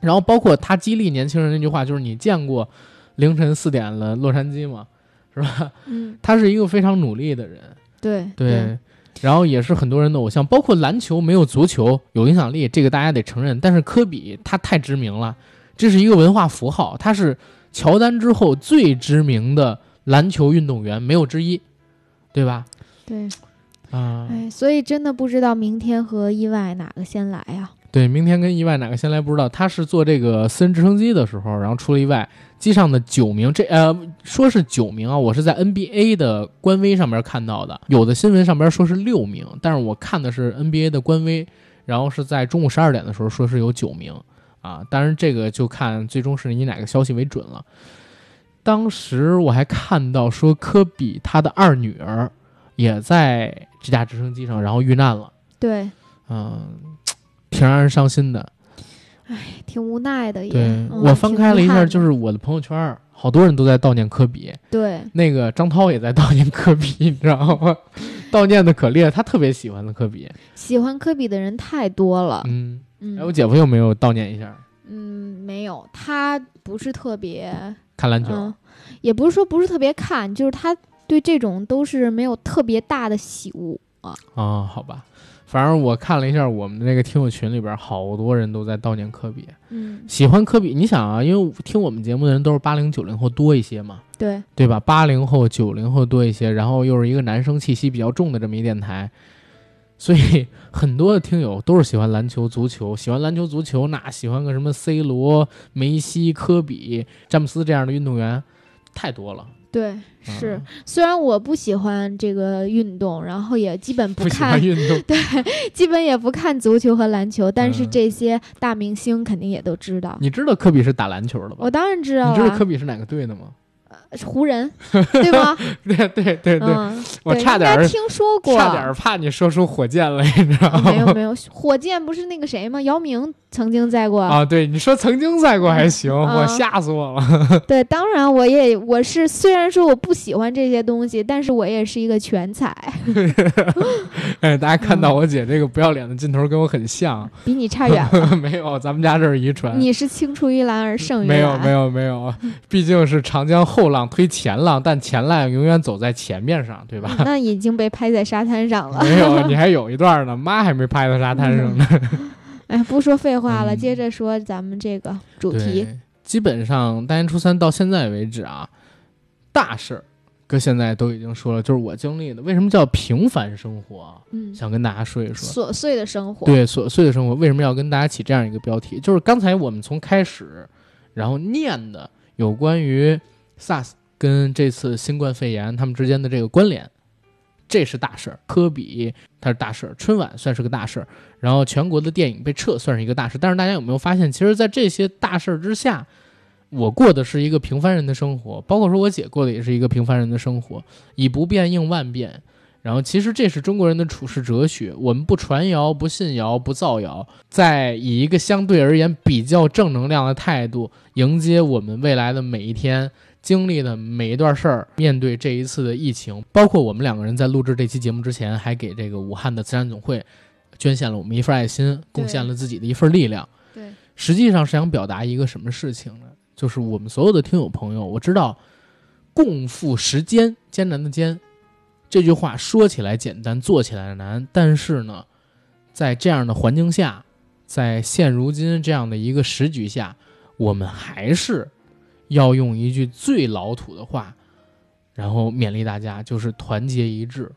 然后包括他激励年轻人那句话，就是你见过凌晨四点了洛杉矶吗？是吧？嗯他是一个非常努力的人，对对，然后也是很多人的偶像，包括篮球没有足球有影响力，这个大家得承认。但是科比他太知名了，这是一个文化符号，他是乔丹之后最知名的篮球运动员，没有之一，对吧？对，啊、哎，所以真的不知道明天和意外哪个先来呀？对，明天跟意外哪个先来不知道。他是坐这个私人直升机的时候，然后出了意外，机上的九名，这呃说是九名啊，我是在 NBA 的官微上面看到的，有的新闻上边说是六名，但是我看的是 NBA 的官微，然后是在中午十二点的时候说是有九名啊，当然这个就看最终是以哪个消息为准了。当时我还看到说科比他的二女儿也在这架直升机上，然后遇难了，对，嗯，挺让人伤心的。挺无奈的也。对、嗯我翻开了一下，就是我的朋友圈，好多人都在悼念科比，对那个张涛也在悼念科比，你知道吗？悼念的可烈，他特别喜欢的科比。喜欢科比的人太多了。嗯，嗯哎，我姐夫有没有悼念一下？嗯，没有，他不是特别，看篮球，嗯，也不是说不是特别看，就是他对这种都是没有特别大的喜恶。啊、好吧，反正我看了一下我们的那个听友群里边，好多人都在悼念科比，嗯，喜欢科比。你想啊，因为听我们节目的人都是八零九零后多一些嘛，对，对吧？八零后、九零后多一些，然后又是一个男生气息比较重的这么一电台，所以很多的听友都是喜欢篮球、足球，喜欢篮球、足球，那喜欢个什么 C 罗、梅西、科比、詹姆斯这样的运动员太多了。对，是嗯。虽然我不喜欢这个运动，然后也基本不看欢，运动，基本也不看足球和篮球，但是嗯这些大明星肯定也都知道。你知道科比是打篮球的吧我？当然知道你知道科，比是哪个队的吗？湖人，对吗？对对对对，嗯，我对应该差点儿听说过，差点儿怕你说出火箭来，你知道吗？没有没有，火箭不是那个谁吗？姚明曾经在过。啊，对，你说曾经在过还行，啊我吓死我了。对，当然我也我是虽然说我不喜欢这些东西，但是我也是一个全才，哎，大家看嗯到我姐这个不要脸的劲头跟我很像，比你差远了。没有，咱们家这是遗传。你是青出于蓝而胜于蓝。没有没有没有，毕竟是长江后浪推前浪，但前浪永远走在前面上，对吧？那已经被拍在沙滩上了。没有，你还有一段呢，妈还没拍到沙滩上呢。哎，不说废话了，嗯接着说咱们这个主题。基本上大年初三到现在为止啊，大事儿，搁现在都已经说了，就是我经历的。为什么叫平凡生活啊？嗯，想跟大家说一说。琐碎的生活。对琐碎的生活，为什么要跟大家起这样一个标题？就是刚才我们从开始，然后念的有关于 SARS 跟这次新冠肺炎他们之间的这个关联，这是大事儿。科比他是大事儿，春晚算是个大事儿，然后全国的电影被撤算是一个大事。但是大家有没有发现，其实，在这些大事儿之下，我过的是一个平凡人的生活，包括说我姐过的也是一个平凡人的生活，以不变应万变。然后，其实这是中国人的处世哲学。我们不传谣、不信谣、不造谣，在以一个相对而言比较正能量的态度迎接我们未来的每一天，经历的每一段事儿。面对这一次的疫情，包括我们两个人在录制这期节目之前，还给这个武汉的慈善总会捐献了我们一份爱心，贡献了自己的一份力量。对，实际上是想表达一个什么事情呢？就是我们所有的听友朋友，我知道“共赴时艰”艰难的艰这句话说起来简单，做起来难。但是呢，在这样的环境下，在现如今这样的一个时局下，我们还是要用一句最老土的话，然后勉励大家，就是团结一致，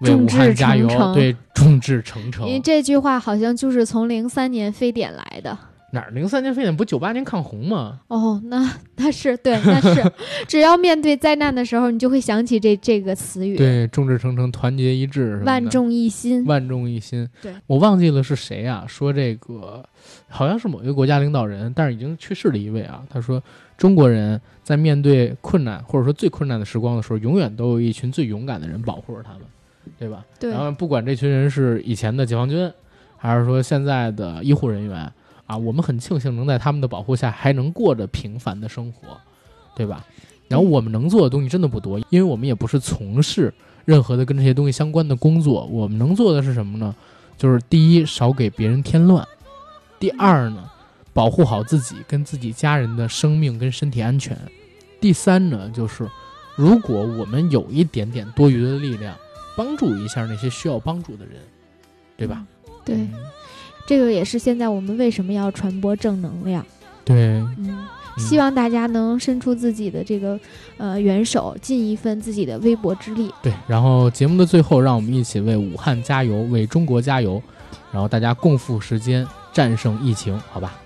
为武汉加油，对，众志成城因。为这句话好像就是从零三年非典来的。哪儿零三年非典不九八年抗洪吗？哦，那那是对，那是，只要面对灾难的时候，你就会想起这这个词语，对，众志成城，团结一致万众一心。万众一心。对我忘记了是谁啊？说这个好像是某一个国家领导人，但是已经去世了一位啊。他说，中国人在面对困难或者说最困难的时光的时候，永远都有一群最勇敢的人保护着他们，对吧？对然后不管这群人是以前的解放军，还是说现在的医护人员啊，我们很庆幸能在他们的保护下还能过着平凡的生活，对吧？然后我们能做的东西真的不多，因为我们也不是从事任何的跟这些东西相关的工作。我们能做的是什么呢？就是第一，少给别人添乱；第二呢，保护好自己跟自己家人的生命跟身体安全；第三呢，就是如果我们有一点点多余的力量，帮助一下那些需要帮助的人，对吧？对，嗯这个也是现在我们为什么要传播正能量。对，嗯，嗯希望大家能伸出自己的这个呃援手，尽一份自己的微薄之力。对。然后节目的最后，让我们一起为武汉加油，为中国加油，然后大家共赴时间，战胜疫情，好吧？